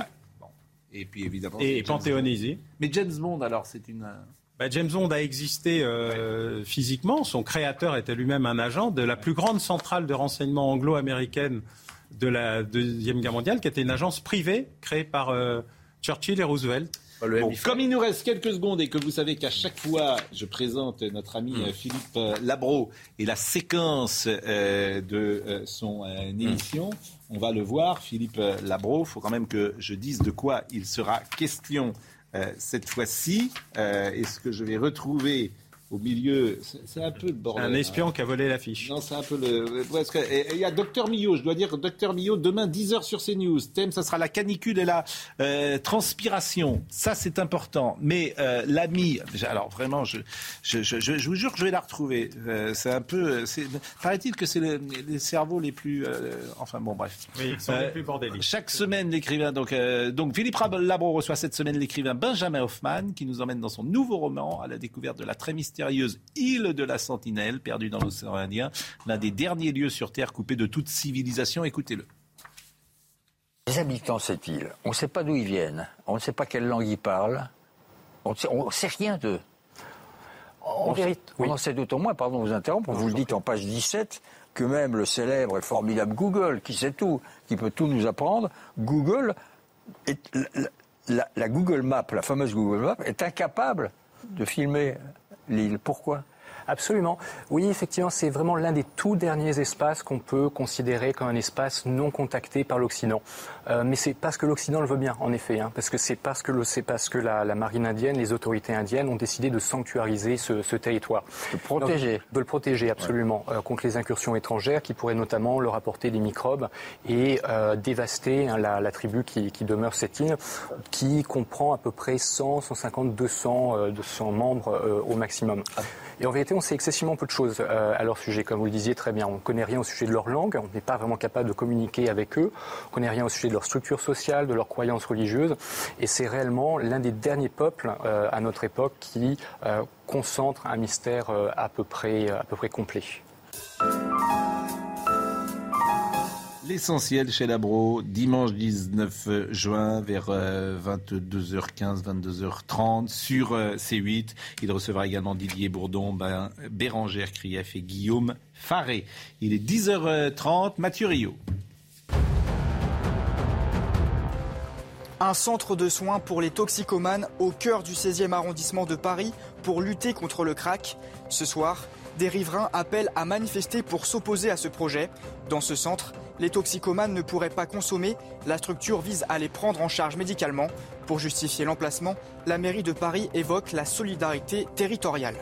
Et puis évidemment. Et panthéonisée. Bond. Mais James Bond, alors, c'est une. euh, Bah, James Bond a existé euh, physiquement. Son créateur était lui-même un agent de la plus grande centrale de renseignement anglo-américaine de la Deuxième Guerre mondiale, qui était une agence privée créée par euh, Churchill et Roosevelt. Bon, comme il nous reste quelques secondes et que vous savez qu'à chaque fois je présente notre ami euh, Philippe Labro et la séquence euh, de euh, son euh, émission, on va le voir. Philippe Labro, il faut quand même que je dise de quoi il sera question euh, cette fois-ci. Euh, Est-ce que je vais retrouver au milieu. C'est un peu le bordel. Un espion qui a volé l'affiche. Non, c'est un peu le. Il y a Docteur Millot, je dois dire, Docteur Millot, demain 10h sur CNews. Thème, ça sera la canicule et la euh, transpiration. Ça, c'est important. Mais euh, l'ami, alors vraiment, je, je, je, je, vous jure que je vais la retrouver. Euh, c'est un peu. Paraît-il que c'est les cerveaux les plus. enfin bon, bref. Oui, ils sont les plus bordéliques. Chaque semaine, l'écrivain. Donc, donc Philippe Labro reçoit cette semaine l'écrivain Benjamin Hoffman qui nous emmène dans son nouveau roman à la découverte de la très mystérieuse île de la Sentinelle, perdue dans l'océan Indien, l'un des derniers lieux sur Terre coupés de toute civilisation. Écoutez-le. Les habitants de cette île, on ne sait pas d'où ils viennent, on ne sait pas quelle langue ils parlent, on ne sait, rien d'eux. On, on en sait d'autant moins, pardon de vous interrompre, vous le dites en page 17, que même le célèbre et formidable Google, qui sait tout, qui peut tout nous apprendre, Google, est, la Google Map, la fameuse Google Map, est incapable de filmer l'île. Pourquoi? Absolument. Oui, effectivement, c'est vraiment l'un des tout derniers espaces qu'on peut considérer comme un espace non contacté par l'Occident. Euh, mais c'est parce que l'Occident le veut bien, en effet, hein, parce que c'est parce que c'est parce que la, marine indienne, les autorités indiennes ont décidé de sanctuariser ce, territoire, de protéger, de le protéger absolument euh, contre les incursions étrangères qui pourraient notamment leur apporter des microbes et euh, dévaster hein, la, tribu qui, demeure cette île, qui comprend à peu près 100, 150, 200, 200 membres au maximum. Et en vérité, on sait excessivement peu de choses euh, à leur sujet, comme vous le disiez très bien. On ne connaît rien au sujet de leur langue, on n'est pas vraiment capable de communiquer avec eux, on ne connaît rien au sujet de leur structure sociale, de leurs croyances religieuses. Et c'est réellement l'un des derniers peuples euh, à notre époque qui euh, concentre un mystère à, peu près, à peu près complet. L'essentiel chez Labro, dimanche 19 juin vers 22h15, euh, 22h30 sur euh, C8. Il recevra également Didier Bourdon, ben, Bérangère Krief et Guillaume Faré. Il est 10h30, Mathieu Rio. Un centre de soins pour les toxicomanes au cœur du 16e arrondissement de Paris pour lutter contre le crack. Ce soir, des riverains appellent à manifester pour s'opposer à ce projet. Dans ce centre, les toxicomanes ne pourraient pas consommer. La structure vise à les prendre en charge médicalement. Pour justifier l'emplacement, la mairie de Paris évoque la solidarité territoriale.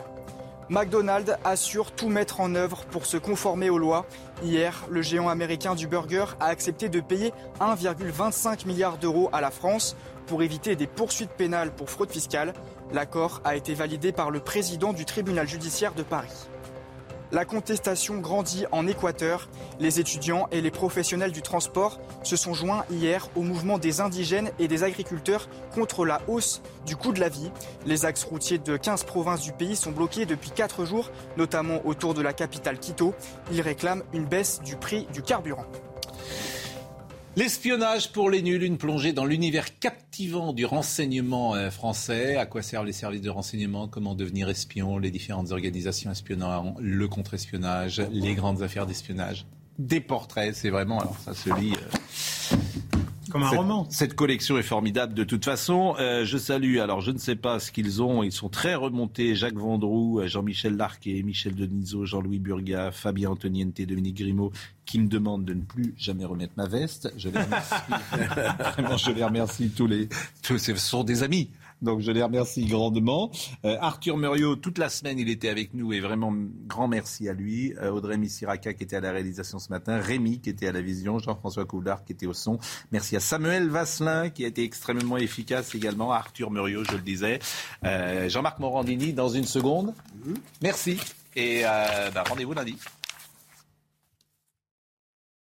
McDonald's assure tout mettre en œuvre pour se conformer aux lois. Hier, le géant américain du burger a accepté de payer 1,25 milliard d'euros à la France pour éviter des poursuites pénales pour fraude fiscale. L'accord a été validé par le président du tribunal judiciaire de Paris. La contestation grandit en Équateur. Les étudiants et les professionnels du transport se sont joints hier au mouvement des indigènes et des agriculteurs contre la hausse du coût de la vie. Les axes routiers de 15 provinces du pays sont bloqués depuis 4 jours, notamment autour de la capitale Quito. Ils réclament une baisse du prix du carburant. L'espionnage pour les nuls, une plongée dans l'univers captivant du renseignement euh, français. À quoi servent les services de renseignement? Comment devenir espion? Les différentes organisations espionnant, le contre-espionnage, les grandes affaires d'espionnage. Des portraits, c'est vraiment. Alors ça se lit. Euh, comme un roman. Cette collection est formidable de toute façon. Euh, je salue, alors je ne sais pas ce qu'ils ont, ils sont très remontés. Jacques Vendroux, Jean-Michel Larquet, Michel Denisot, Jean-Louis Burga, Fabien Antoniente, Dominique Grimaud, qui me demandent de ne plus jamais remettre ma veste. Je les remercie. <laughs> Vraiment, je les remercie tous les. Tous, ce sont des amis. Donc je les remercie grandement. Euh, Arthur Muriot, toute la semaine, il était avec nous et vraiment grand merci à lui. Euh, Audrey Missiraka qui était à la réalisation ce matin, Rémi qui était à la vision, Jean-François Coulard qui était au son. Merci à Samuel Vasselin qui a été extrêmement efficace également. Arthur Muriot, je le disais. Euh, Jean-Marc Morandini dans une seconde. Merci et bah, rendez-vous lundi.